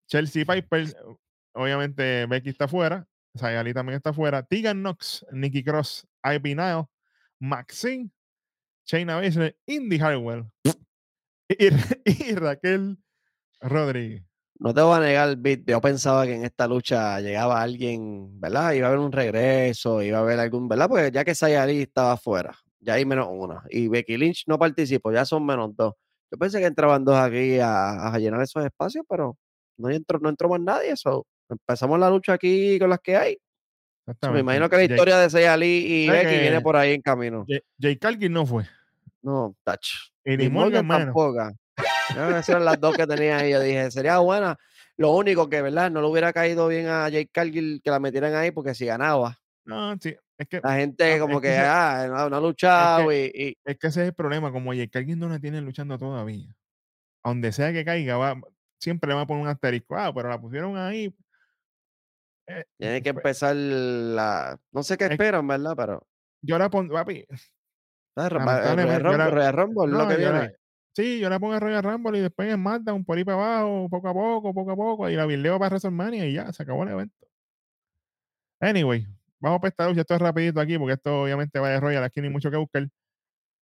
Chelsea Piper, obviamente Becky está fuera, Sayali también está fuera, Tegan Knox, Nikki Cross, Ivy Nile, Maxine, Shayna Baszler, Indy Harwell y, [LAUGHS] Raquel Rodríguez. No te voy a negar, Bit, yo pensaba que en esta lucha llegaba alguien, ¿verdad? Iba a haber un regreso, iba a haber algún, ¿verdad? Porque ya que Sayali estaba fuera, ya hay menos una. Y Becky Lynch no participó, ya son menos dos. Yo pensé que entraban dos aquí a, llenar esos espacios, pero no entró, no entró más nadie. Eso. Empezamos la lucha aquí con las que hay. me imagino que la historia de Seyali y Becky viene por ahí en camino. Jay Cargill no fue. No, touch. Y ni Morgan, tampoco. Esas eran las dos que tenía ahí. Yo dije, sería buena. Lo único que, ¿verdad? No le hubiera caído bien a Jay Cargill que la metieran ahí porque si ganaba. No, sí. Es que, la gente como que, ah, no, ha luchado y, Es que ese es el problema, como que alguien no la tiene luchando todavía. A donde sea que caiga, va, siempre le va a poner un asterisco. Ah, pero la pusieron ahí. Eh, Tiene que pues empezar la... No sé qué esperan, ¿verdad? Pero... Yo la pongo, papi. Ah, Royal Rumble, lo que viene. sí, yo la pongo a Royal Rumble y después en un por ahí para abajo, poco a poco, poco a poco, y la video para WrestleMania y ya, se acabó el evento. Anyway, Vamos a esta lucha, esto es rapidito aquí, porque esto obviamente va de Royal, aquí hay mucho que buscar.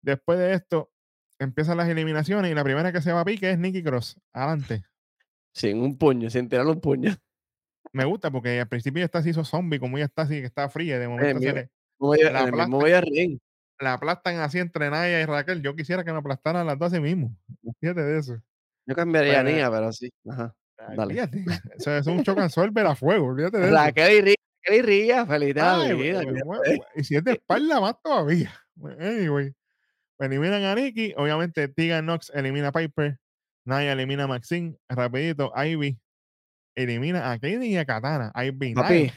Después de esto, empiezan las eliminaciones y la primera que se va a pique es Nicky Cross. Adelante. Sin un puño, sin tirar un puño. Me gusta porque al principio ya está así, hizo zombie, como ya está así, que está fría. De momento se la, aplastan, la aplastan así entre Naya y Raquel. Yo quisiera que me aplastaran las dos así mismo. Fíjate de eso. Yo cambiaría a Nia, pero sí. Ajá. Dale. Fíjate. Eso es un chocan a fuego. Olvídate de Raquel y y ría, feliz y si es de [LAUGHS] espalda, más todavía. Anyway, pues eliminan a Nicky. Obviamente, Tegan Knox elimina a Piper. Naya elimina a Maxine. Rapidito, Ivy elimina a Katie y a Katana. Ivy Papi.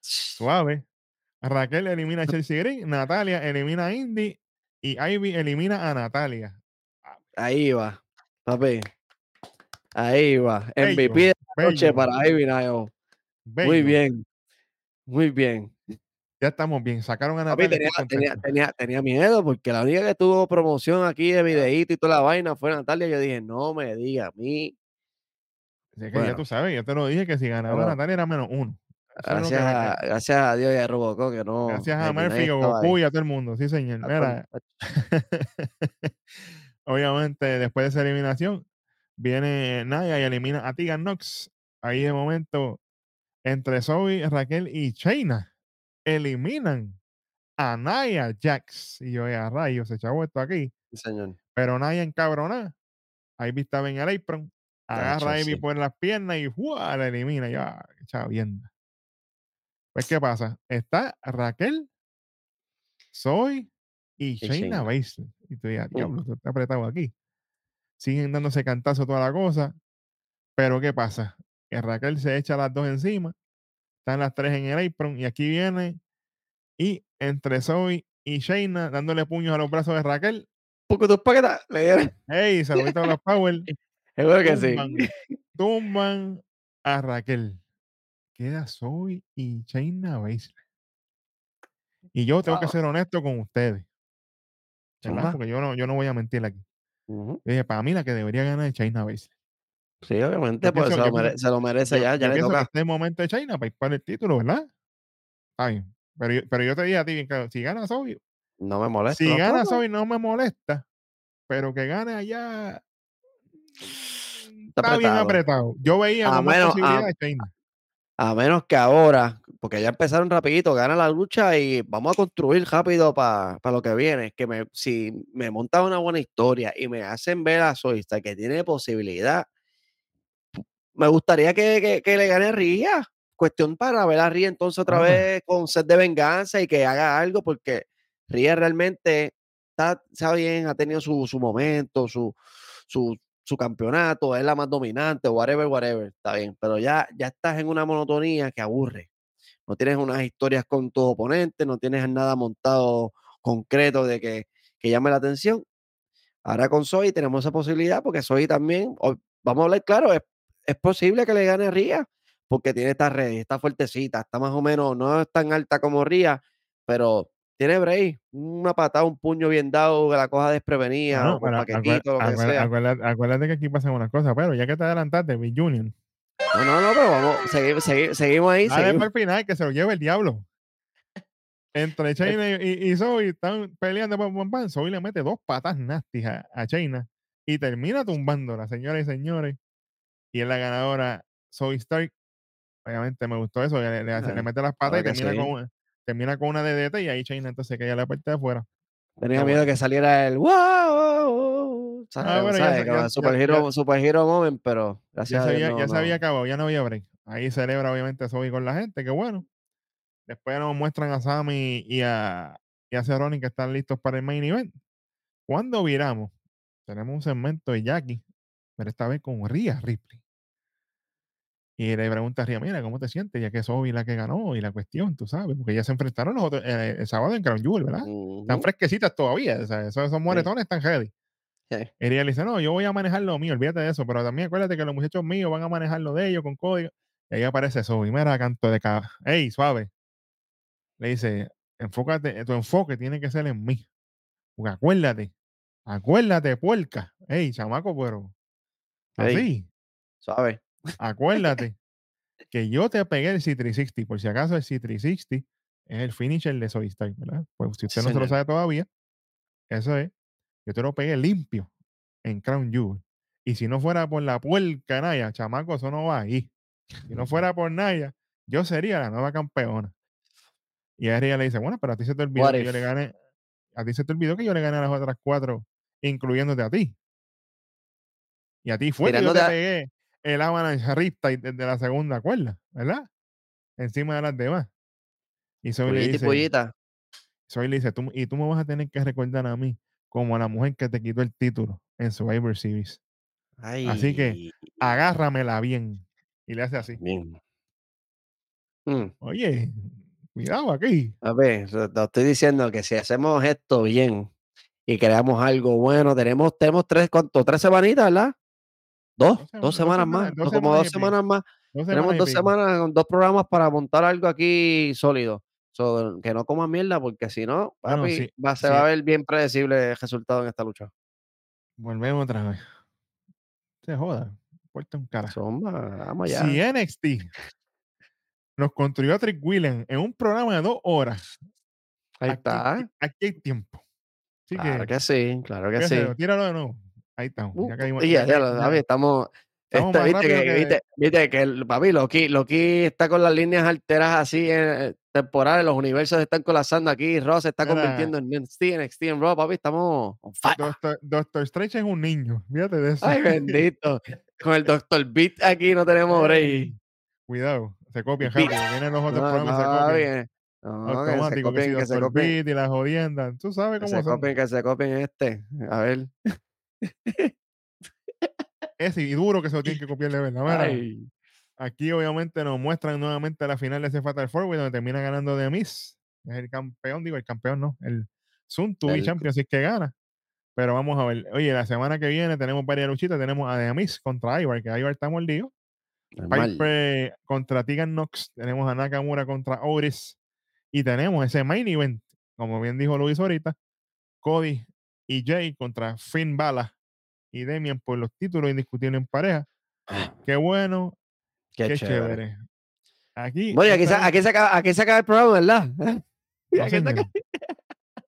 Suave. Raquel elimina a Chelsea Green. Natalia elimina a Indy. Y Ivy elimina a Natalia. Ahí va. Papi. Ahí va. MVP de la noche para Ivy Nayo. Muy bien, muy bien. Ya estamos bien. Sacaron a Natalia. Tenía, tenía, tenía, miedo porque la única que tuvo promoción aquí de videíto y toda la vaina fue Natalia. Yo dije, no me diga a mí. que ya tú sabes, yo te lo dije que si ganaba Natalia era menos uno. Gracias a, gracias a, Dios y a Robocop que no. Gracias a Murphy, Goku y a todo el mundo. Sí, señor. Mira. [LAUGHS] Obviamente, después de esa eliminación, viene Naya y elimina a Tigan Nox. Ahí de momento entre Zoe, Raquel y Chaina eliminan a Naya Jax. Y yo, a rayos, se echó esto aquí. señor. Pero Naya encabrona. Ahí estaba en el apron. Agarra a Ivy por las piernas y ¡fua! la elimina. Ya, chavienda. Pues, ¿qué pasa? Está Raquel, Zoe y Shayna Baszler. Y tú digas, diablo, está apretado aquí. Siguen dándose cantazo toda la cosa. Pero ¿qué pasa? Que Raquel se echa las dos encima. Están las tres en el apron. Y aquí viene. Y entre Zoe y Shayna dándole puños a los brazos de Raquel. Porque tus paquetas le dieron. ¡Ey! Saluditos a los Power. [LAUGHS] Seguro que sí. Tumban a Raquel. Queda Zoe y Shayna Baszler. Y yo tengo que ser honesto con ustedes. Porque yo no, yo no voy a mentir aquí. Dije, para mí la que debería ganar es China Baszler. Sí, obviamente, pues se, lo merece, ya, ya le toca. este momento de China para para el título, ¿verdad? Bien. Pero, pero yo te dije a ti, si gana Soy, no me molesta. Si gana Soy, no me molesta. Pero que gane allá. Está, bien apretado. Yo veía como posibilidad de China. A menos que ahora, porque ya empezaron rapidito, gana la lucha y vamos a construir rápido para lo que viene. Que me, si me montan una buena historia y me hacen ver a Soista que tiene posibilidad, me gustaría que, le gane Ría. Cuestión para ver a Ría entonces otra vez con sed de venganza y que haga algo, porque Ría realmente está, está bien, ha tenido su, su momento, su, su, su campeonato, es la más dominante, whatever, whatever, está bien, pero ya, ya estás en una monotonía que aburre. No tienes unas historias con tu oponente, no tienes nada montado concreto de que, que llame la atención. Ahora con Soy tenemos esa posibilidad porque Soy también, vamos a hablar claro, es, es posible que le gane a Ría porque tiene esta red, está fuertecita, está más o menos, no es tan alta como Ría, pero tiene break, una patada, un puño bien dado, que la coja desprevenida, no, lo que sea. Acuérdate, que aquí pasan unas cosas, pero ya que te adelantaste, Big Junior. No, no, no, pero vamos, seguimos, seguimos, ahí. Dale seguimos. para el final, que se lo lleve el diablo. Entre [LAUGHS] China y, y, Zoe están peleando, pam, Zoe le mete dos patas nasty a, a China y termina tumbándola, señoras y señores. Y es la ganadora Zoe Stark. Obviamente me gustó eso, le, le, mete las patas y termina con, termina con una DDT y ahí Chaina entonces que ya la parte de afuera. Tenía miedo que saliera el wow, ah, super, hero, super hero moment, pero gracias ya, se había, ya se había acabado, ya no había break. Ahí celebra obviamente Zoe con la gente, que bueno. Después nos muestran a Sammy y a, y a Cerrone que están listos para el main event. Cuando viramos, tenemos un segmento de Jackie, pero esta vez con Rhea Ripley. Y le pregunta a Ria, mira, ¿cómo te sientes? Ya que es Obi la que ganó y la cuestión, tú sabes, porque ya se enfrentaron los eh, el sábado en Crown Jewel, ¿verdad? Están fresquecitas todavía, o sea, esos, moretones están ready. Y ella le dice, no, yo voy a manejar lo mío, olvídate de eso, pero también acuérdate que los muchachos míos van a manejar lo de ellos con código. Y ahí aparece y mira, canto de cada, hey, suave. Le dice, enfócate, tu enfoque tiene que ser en mí. Porque acuérdate, acuérdate, puerca. Hey, chamaco, pero así. suave. Acuérdate que yo te pegué el C360, por si acaso el C360 es el finisher de Soy ¿verdad? Pues si usted no se lo sabe todavía, eso es, yo te lo pegué limpio en Crown Jewel. Y si no fuera por la puerca Naya, chamaco, eso no va ahí. Si no [LAUGHS] fuera por Naya, yo sería la nueva campeona. Y a ella le dice, bueno, pero a ti se te olvidó que yo le gane, a ti se te olvidó que yo le gané a las otras cuatro, incluyéndote a ti. Y a ti fue que yo te pegué el Avalanche Riptide desde la segunda cuerda, ¿verdad? Encima de las demás. Y Soy le dice, Soy le dice, tú, y tú me vas a tener que recordar a mí como a la mujer que te quitó el título en Survivor Series. Así que agárramela bien. Y le hace así. Bien. Mm. Oye, cuidado aquí. A ver, te estoy diciendo que si hacemos esto bien y creamos algo bueno, tenemos, tenemos tres, ¿cuánto? Tres semanitas, ¿verdad? Dos, dos, semanas, más, como dos semanas más. Tenemos dos semanas dos programas para montar algo aquí sólido. que no coma mierda, porque si no, papi, va, se va a ver bien predecible el resultado en esta lucha. Volvemos otra vez. Se joda. Puerta un cara. vamos allá. Si NXT nos construyó a Trick Willen en un programa de dos horas. Ahí está. Aquí hay tiempo. claro que, sí, claro que sí. Tíralo de nuevo. Ahí estamos. Uh, ya caímos, ya, ya, lo, estamos. Este, viste, que, viste, viste, que, el papi Loki, Loki está con las líneas alteras así en, temporales, los universos están colapsando aquí, Ross se está convirtiendo en NXT, NXT en Raw, papi, estamos Doctor, Doctor, Strange es un niño, fíjate de eso. Ay, bendito. con el [LAUGHS] Doctor Beat aquí no tenemos break. Cuidado, se copian, rápido, vienen los otros programas, se copian. automático, que, que, se copien. y la jodienda. Tú sabes cómo que se copien, que se copien este. A ver. Es y duro que se lo tienen que copiar de verdad. [LAUGHS] aquí obviamente nos muestran nuevamente la final de ese Fatal Four donde termina ganando de Miss. Es el campeón, digo, el campeón no, el Sun to Champion, así que gana. Pero vamos a ver. Oye, la semana que viene tenemos varias luchitas. Tenemos a Demis contra Ivar, que Ivar está mordido. Piper contra Tegan Knox. Tenemos a Nakamura contra Oris. Y tenemos ese main event, como bien dijo Luis ahorita. Cody y Jay contra Finn Bala y Demian por los títulos indiscutibles en pareja. Ah. Qué bueno. Qué, chévere. Aquí, aquí, se, aquí, se acaba, aquí se acaba el programa, ¿verdad? [LAUGHS]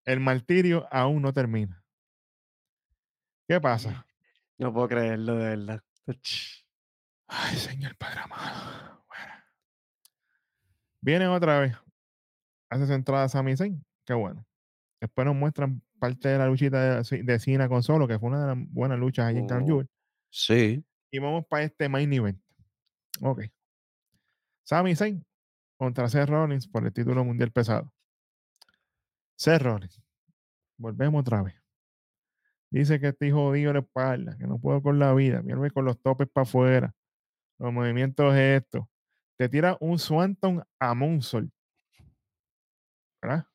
el martirio aún no termina. ¿Qué pasa? No puedo creerlo, de verdad. Ay, señor Padre amado. Bueno. Vienen otra vez. Hace su entrada Sami Zayn. Qué bueno. Después nos muestran parte de la luchita de, de Cena con Solo, que fue una de las buenas luchas ahí en Carl oh, Sí. Y vamos para este main event. Ok. Sami Zayn contra Seth Rollins por el título mundial pesado. Seth Rollins. Volvemos otra vez. Dice que estoy jodido la espalda, que no puedo con la vida. Mírame con los topes para afuera. Los movimientos estos. Te tira un Swanton a Monsol. ¿Verdad?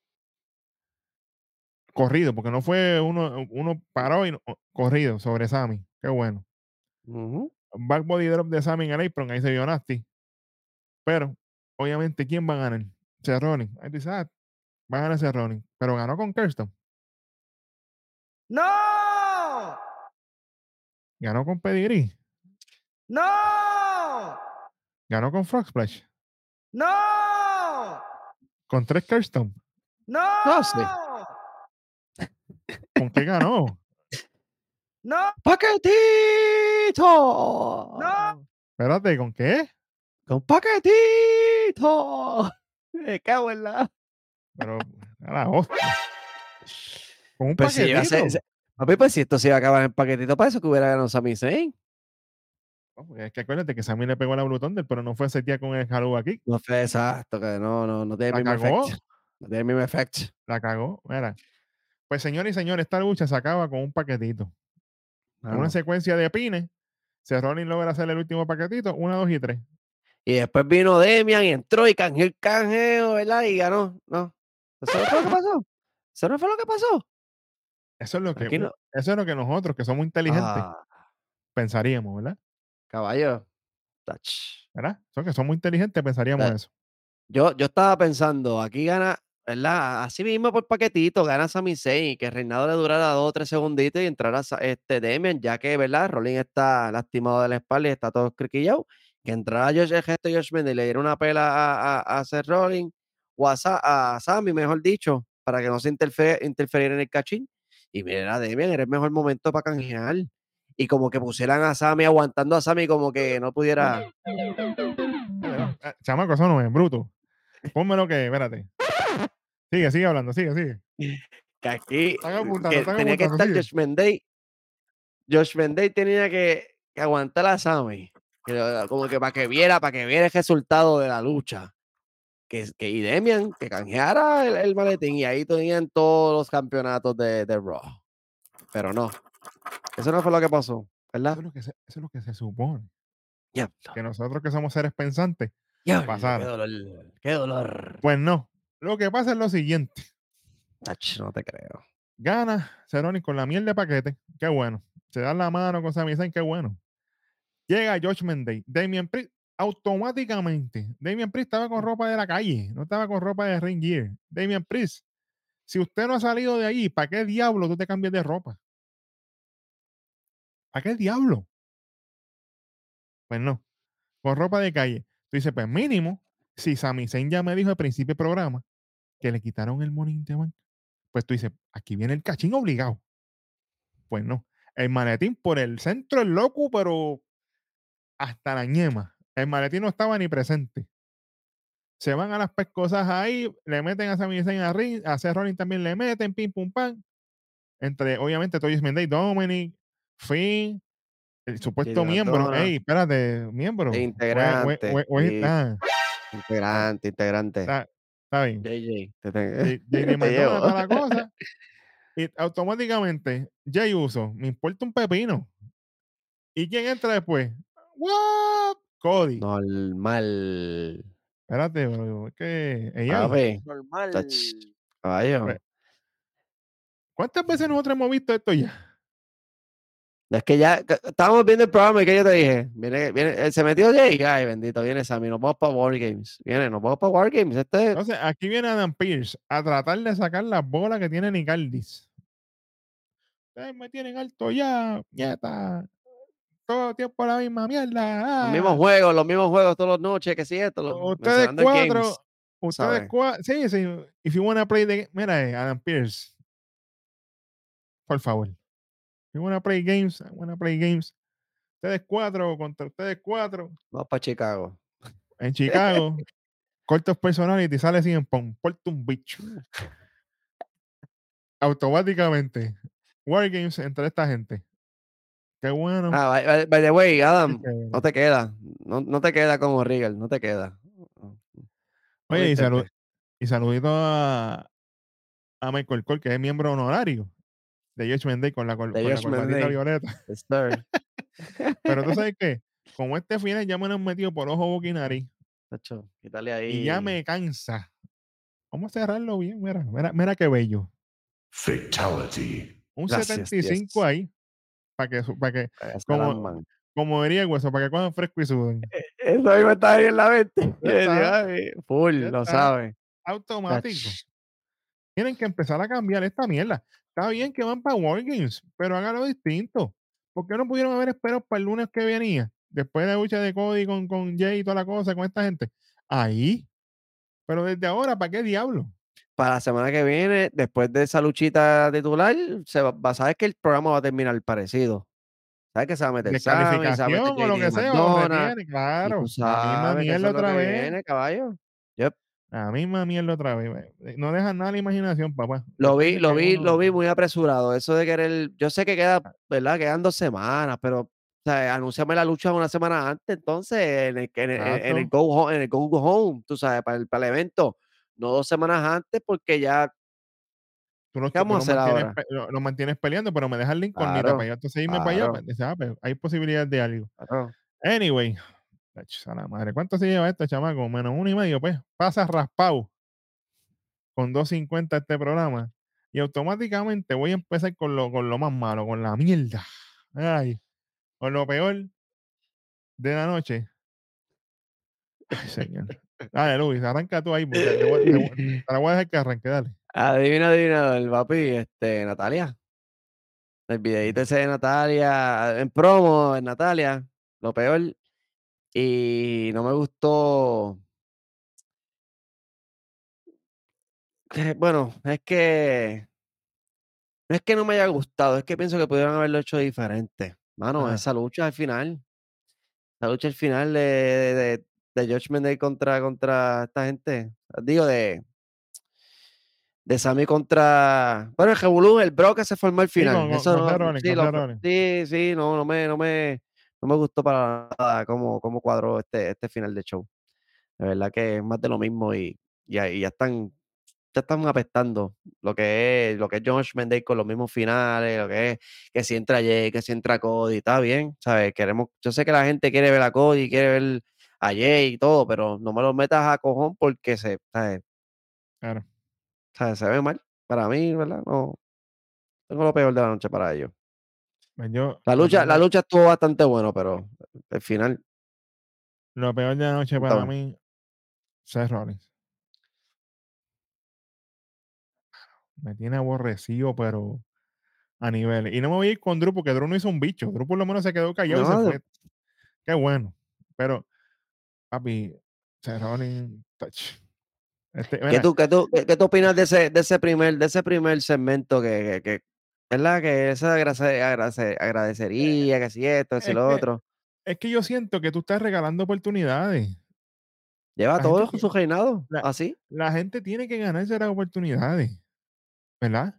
Corrido, porque no fue uno, uno paró y corrido sobre Sammy. Qué bueno. Back body drop de Sammy en el apron, ahí se vio nasty. Pero, obviamente, ¿quién va a ganar? Cerrone. Ahí dice, ah, va a ganar Cerrone. Pero ganó con Kirsten. ¡No! Ganó con Pedigree. ¡No! Ganó con Frog Splash. ¡No! Con tres Kirsten. ¡No! No sé. ¿Con qué ganó? ¡No! ¡Paquetito! ¡No! Espérate, ¿con qué? ¡Con paquetito! [LAUGHS] Me cago en la. Pero, a la hostia. Con un pues paquetito. Si papi, pues si esto se iba a acabar en paquetito, para eso que hubiera ganado Sami Zayn. es que acuérdate que Sami le pegó a la Blue Thunder, pero no fue ese día con el Halo aquí. No fue exacto, que no, no, no tiene el mismo efecto. No tiene el mismo efecto. La cagó, mira. Pues señores y señores, esta lucha se acaba con un paquetito. Una secuencia de pines. Si Ronin logra hacer el último paquetito, una, dos y tres. Y después vino Demian y entró y canjeó el canjeo, ¿verdad? Y ganó. No. ¿Eso no fue lo que pasó? ¿Eso no fue lo que pasó? Eso es lo que, eso es lo que nosotros, que somos inteligentes, ah. pensaríamos, ¿verdad? Caballo. ¿Verdad? Son que somos inteligentes, pensaríamos eso. Yo, yo estaba pensando, aquí gana ¿verdad? Así mismo por paquetito, gana Sami Zayn, que el reinado le durara dos o tres segunditos y entrara este Demian, ya que, ¿verdad? Rolling está lastimado de la espalda y está todo criquillado. Que entrara Josh, gesto Josh Mendes y le diera una pela a, a, a Seth o a, a, Sammy, mejor dicho, para que no se interferiera en el cachín. Y mira, Demian, era el mejor momento para canjear. Y como que pusieran a Sammy aguantando a Sammy como que no pudiera. Chamaco, eso no es bruto. lo que, espérate. Sigue, sigue hablando, sigue, sigue. Que aquí tenía que estar Josh Mendey. Josh Mendey tenía que, aguantar a Sammy. como que para que viera, para que viera el resultado de la lucha. Que, que y Demian, que canjeara el, maletín y ahí tenían todos los campeonatos de, de Raw. Pero no. Eso no fue lo que pasó, ¿verdad? Eso es lo que se, eso es lo que se supone. Que nosotros que somos seres pensantes, yeah, Qué dolor, qué dolor. Pues no, lo que pasa es lo siguiente. no te creo. Gana Ceroni con la miel de paquete. Qué bueno. Se da la mano con Sami Zayn. Qué bueno. Llega Josh Mendey. Damian Priest automáticamente. Damian Priest estaba con ropa de la calle. No estaba con ropa de ring gear. Damian Priest. Si usted no ha salido de ahí, ¿para qué diablo tú te cambias de ropa? ¿Para qué diablo? Pues no. Con ropa de calle. Tú dices, pues mínimo, si Sami Zayn ya me dijo al principio del programa que le quitaron el money in pues tú dices, aquí viene el cachín obligado. Pues no. El maletín por el centro el loco, pero hasta la ñema. El maletín no estaba ni presente. Se van a las pescosas ahí, le meten a Sami Zayn a ring, a Seth Rollins también le meten, pim pum pam. Entre, obviamente, Toyes Mendey, Dominic, Finn, el supuesto miembro. Ey, espérate, miembro. Integrante. integrante, integrante. Está bien. JJ. Te, JD McDonald toda la cosa. Y automáticamente, Jay Uso, me importa un pepino. ¿Y quién entra después? What? Cody. Normal. Espérate, bro. Que. Ella. Normal. Pues, ¿Cuántas veces nosotros hemos visto esto ya? Es que ya estábamos viendo el programa y que yo te dije, viene, viene, eh, se metió Jay, ay bendito, viene Sammy, nos vamos para Wargames, viene, nos vamos para Wargames. Este... Entonces, aquí viene Adam Pierce a tratar de sacar las bolas que tiene Nicaldis. Ustedes me tienen alto ya, ya está. Todo tiempo la misma mierda. Los mismos ah. juegos, los mismos juegos todas las noches, que si esto. ustedes cuatro, ustedes cuatro, sí, sí. If you wanna play the, mira, eh, Adam Pierce, por favor you wanna play games, I wanna play games. Ustedes cuatro contra ustedes cuatro. Vamos para Chicago. En [LAUGHS] Chicago, cortos personality, sale sin pon, porta un bicho. Automáticamente, Wargames entre esta gente. Qué bueno. Ah, by, by, the way, Adam, no te queda. No, no, te queda como Regal, no te queda. Oye, y, salud, y saludito a, a Michael Cole, que es miembro honorario de Judgment Day con la, con, la violeta. [LAUGHS] Pero tú sabes qué, como este final ya me lo han metido por ojo, boca y nariz. Y ya me cansa. Vamos a cerrarlo bien, mira, mira, mira qué bello. Fatality. Un 75 ahí. Para que, para que como, como diría el hueso, para que cojan fresco y suden. [LAUGHS] Eso ahí me está ahí en la mente. [LAUGHS] Full, lo sabe. Automático. Tienen que empezar a cambiar esta mierda. Está bien que van para Wargames, pero hágalo distinto. ¿Por qué no pudieron haber esperado para el lunes que venía? Después de la lucha de Cody con, con Jay y toda la cosa, con esta gente. Ahí. Pero desde ahora, ¿para qué diablo? Para la semana que viene, después de esa luchita titular, se va, a saber que el programa va a terminar parecido. ¿Sabes que se va a meter? Sammy, o lo que sea, claro. La misma otra vez. Viene, caballo. Yep. La misma mierda otra vez. Eh, no deja nada la imaginación, papá. Lo vi, lo vi, lo vi muy apresurado. Eso de querer, yo sé que queda. ¿verdad? Quedan dos semanas, pero o sea, anunciame la lucha una semana antes, entonces, en el, en el, go, home, en el go, home, tú sabes, para el, para el evento. No dos semanas antes, porque ya Tú no, ¿Qué vamos a hacer ahora? Lo, mantienes peleando, pero me dejas el link con claro, para allá. Entonces irme para allá. Pues, ah, pues, hay posibilidades de algo. Anyway, la madre. ¿Cuánto se lleva esto, chamaco? Menos uno y medio, pues. Pasa raspado con 2.50 este programa. Y automáticamente voy a empezar con lo, con lo más malo, con la mierda. Ay, con lo peor de la noche. Ay, señor. Dale, Luis, arranca tú ahí. Porque te, voy, te, [LAUGHS] la voy a dejar que arranque, dale. Adivina, adivina, el papi, este, Natalia. El videito ese de Natalia, en promo, en Natalia. Lo peor, y no me gustó. Eh, bueno, es que no es que no me haya gustado, es que pienso que pudieron haberlo hecho diferente. Mano, esa lucha al final, la lucha al final de, de, de Judgment Day contra, contra esta gente, digo, de, de Sammy contra. Bueno, el Revolú, el Bro que se formó al final. sí, sí, no, no me, no me, no me gustó para nada cómo, cómo cuadró este, este final de show. De verdad que es más de lo mismo y, y, ya están ya están apestando lo que es lo que es Josh Mendez con los mismos finales, lo que es que si entra Jay, que si entra Cody, está bien, ¿sabes? Queremos, yo sé que la gente quiere ver a Cody, quiere ver a Jay y todo, pero no me lo metas a cojón porque se, ¿sabes? Claro. ¿sabes? Se ve mal. Para mí, ¿verdad? No. Tengo lo peor de la noche para ellos. Pues la lucha, la lucha estuvo bastante bueno, pero al final. Lo peor de la noche para mí, Seth Rollins. Me tiene aborrecido, pero a nivel. Y no me voy a ir con Drew porque Drew no hizo un bicho. Drew por lo menos se quedó callado y se fue. Qué bueno. Pero, papi, Seth Rollins, touch. Este, ¿Qué, tú, qué, tú, qué, tú, opinas de ese, de ese primer, de ese primer segmento que, que, ¿verdad? Que esa agradecería, que si esto, que si lo otro. Es que yo siento que tú estás regalando oportunidades. Lleva todo su reinado, así. La gente tiene que ganarse las oportunidades, ¿verdad?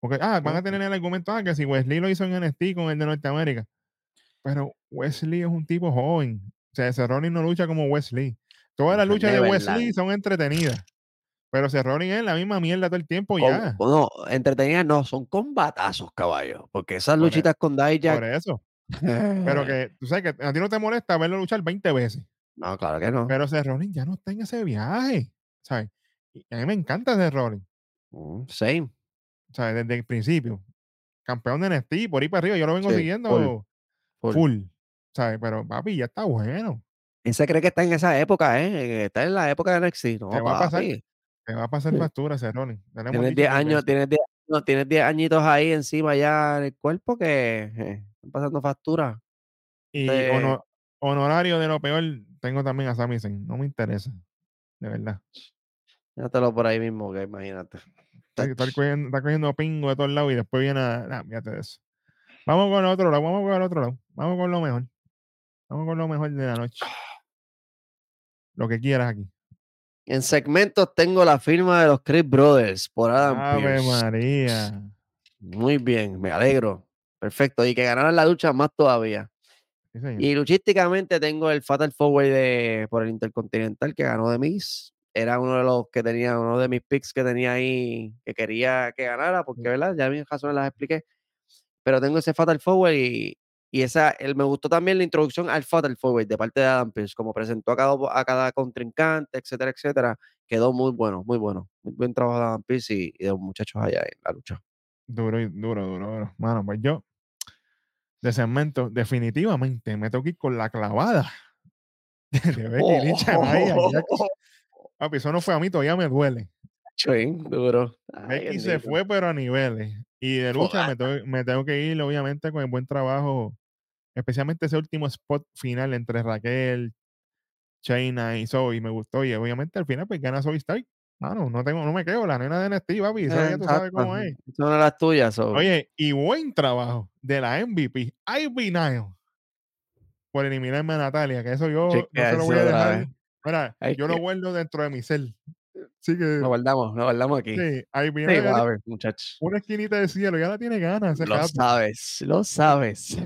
Porque, ah, van a tener el argumento, ah, que si Wesley lo hizo en NXT con el de Norteamérica. Pero Wesley es un tipo joven. O sea, ese Ronnie no lucha como Wesley. Todas las luchas de Wesley son entretenidas. Pero Rollins es la misma mierda todo el tiempo ya. No, entretenidas no, son combatazos, caballo. Porque esas luchitas con Dijak. Por eso. pero [LAUGHS] que tú sabes que a ti no te molesta verlo luchar 20 veces. No, claro que no. Pero Rollins ya no está en ese viaje. ¿Sabes? a mí me encanta Seth Rollins. Mm, same. ¿Sabes? Desde el principio. Campeón de NXT, por ahí para arriba. Yo lo vengo siguiendo full. ¿Sabes? Pero papi, ya está bueno. Y se cree que está en esa época, ¿eh? Está en la época de NXT. No, va a pasar? Te va a pasar factura, Cerrone. Tienes 10 años, tienes 10 no, tienes 10 añitos ahí encima ya en el cuerpo que eh, están pasando factura. Y honorario de lo peor, tengo también a Sami. No me interesa, de verdad. Déjatelo por ahí mismo, que imagínate. Está, cogiendo, pingo de todos lados y después viene a. Nah, fíjate de eso. Vamos con el otro lado, vamos con el otro lado. Vamos con lo mejor. Vamos con lo mejor de la noche. Lo que quieras aquí. En segmentos tengo la firma de los Chris Brothers por Adam Ave María. Muy bien, me alegro. Perfecto. Y que ganaran la lucha más todavía. y luchísticamente tengo el Fatal Forward de, por el Intercontinental que ganó de Miss. Era uno de los que tenía, uno de mis picks que tenía ahí, que quería que ganara, porque, ¿verdad? Ya mis razones las expliqué. Pero tengo ese Fatal Forward y, y esa, él, me gustó también la introducción al Fatal Forward de parte de Adam Pearce, como presentó a cada, a cada contrincante, etcétera, etcétera. Quedó muy bueno, muy bueno. Muy buen trabajo de Adam Pearce y, de los muchachos allá en la lucha. Duro, duro, duro, duro. Mano, pues yo, de segmento, definitivamente me tengo que ir con la clavada [LAUGHS] de Becky Lynch [LAUGHS] Papi, eso no fue a mí, todavía me duele. duro. Becky se fue, pero a niveles. Y de lucha [LAUGHS] me tengo, que ir, obviamente, con el buen trabajo, especialmente ese último spot final entre Raquel, Chaina y Zoe. Me gustó. Y obviamente al final, pues gana Zoe Stark. Mano, no, tengo, no me quedo, la nena de NXT, papi. tú sabes cómo es. Son las tuyas, Oye, y buen trabajo de la MVP, Ivy Nile, por eliminarme a Natalia, que eso yo no se lo voy a dejar. Mira, yo lo guardo dentro de mi cel. Sí que, lo guardamos, lo guardamos aquí. Sí, ahí viene. a ver, muchachos. Una esquinita de cielo, ya la tiene ganas. Lo sabes, lo sabes.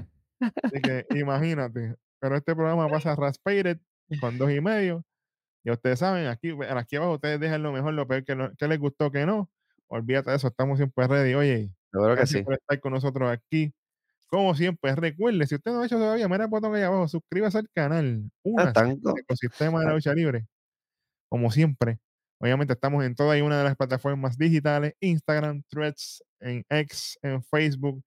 Así que imagínate. Pero este programa pasa [LAUGHS] Raspated con dos y medio. Y ustedes saben, aquí, aquí abajo ustedes dejan lo mejor, lo peor, que, que les gustó, que no. Olvídate de eso, estamos siempre ready. Oye, Seguro que sí. por estar con nosotros aquí. Como siempre, recuerde, si usted no ha hecho todavía, mira el botón ahí abajo, suscríbase al canal. Una ecosistema de la [LAUGHS] lucha libre. Como siempre, Obviamente estamos en toda y una de las plataformas digitales, Instagram, Threads, en X, en Facebook,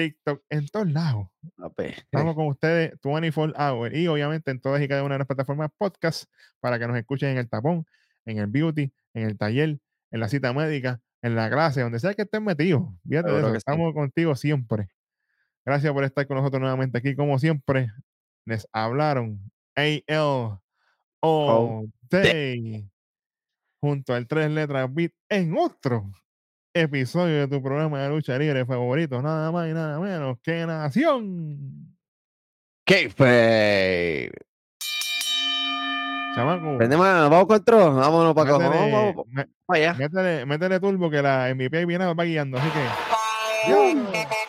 TikTok, en todos lados. Estamos con ustedes 24 hours y obviamente en todas y cada una de las plataformas podcast para que nos escuchen en el tapón, en el beauty, en el taller, en la cita médica, en la clase, donde sea que estén metidos. Fíjate estamos contigo siempre. Gracias por estar con nosotros nuevamente aquí, como siempre. Les hablaron AL Day junto al tres letras beat en otro episodio de tu programa de lucha libre favorito, nada más y nada menos que Nación. K-Fake. Chamaco. vamos con otro, vámonos para acá. Vamos, vamos, allá. Métele, métele turbo que la MVP viene va guiando, así que.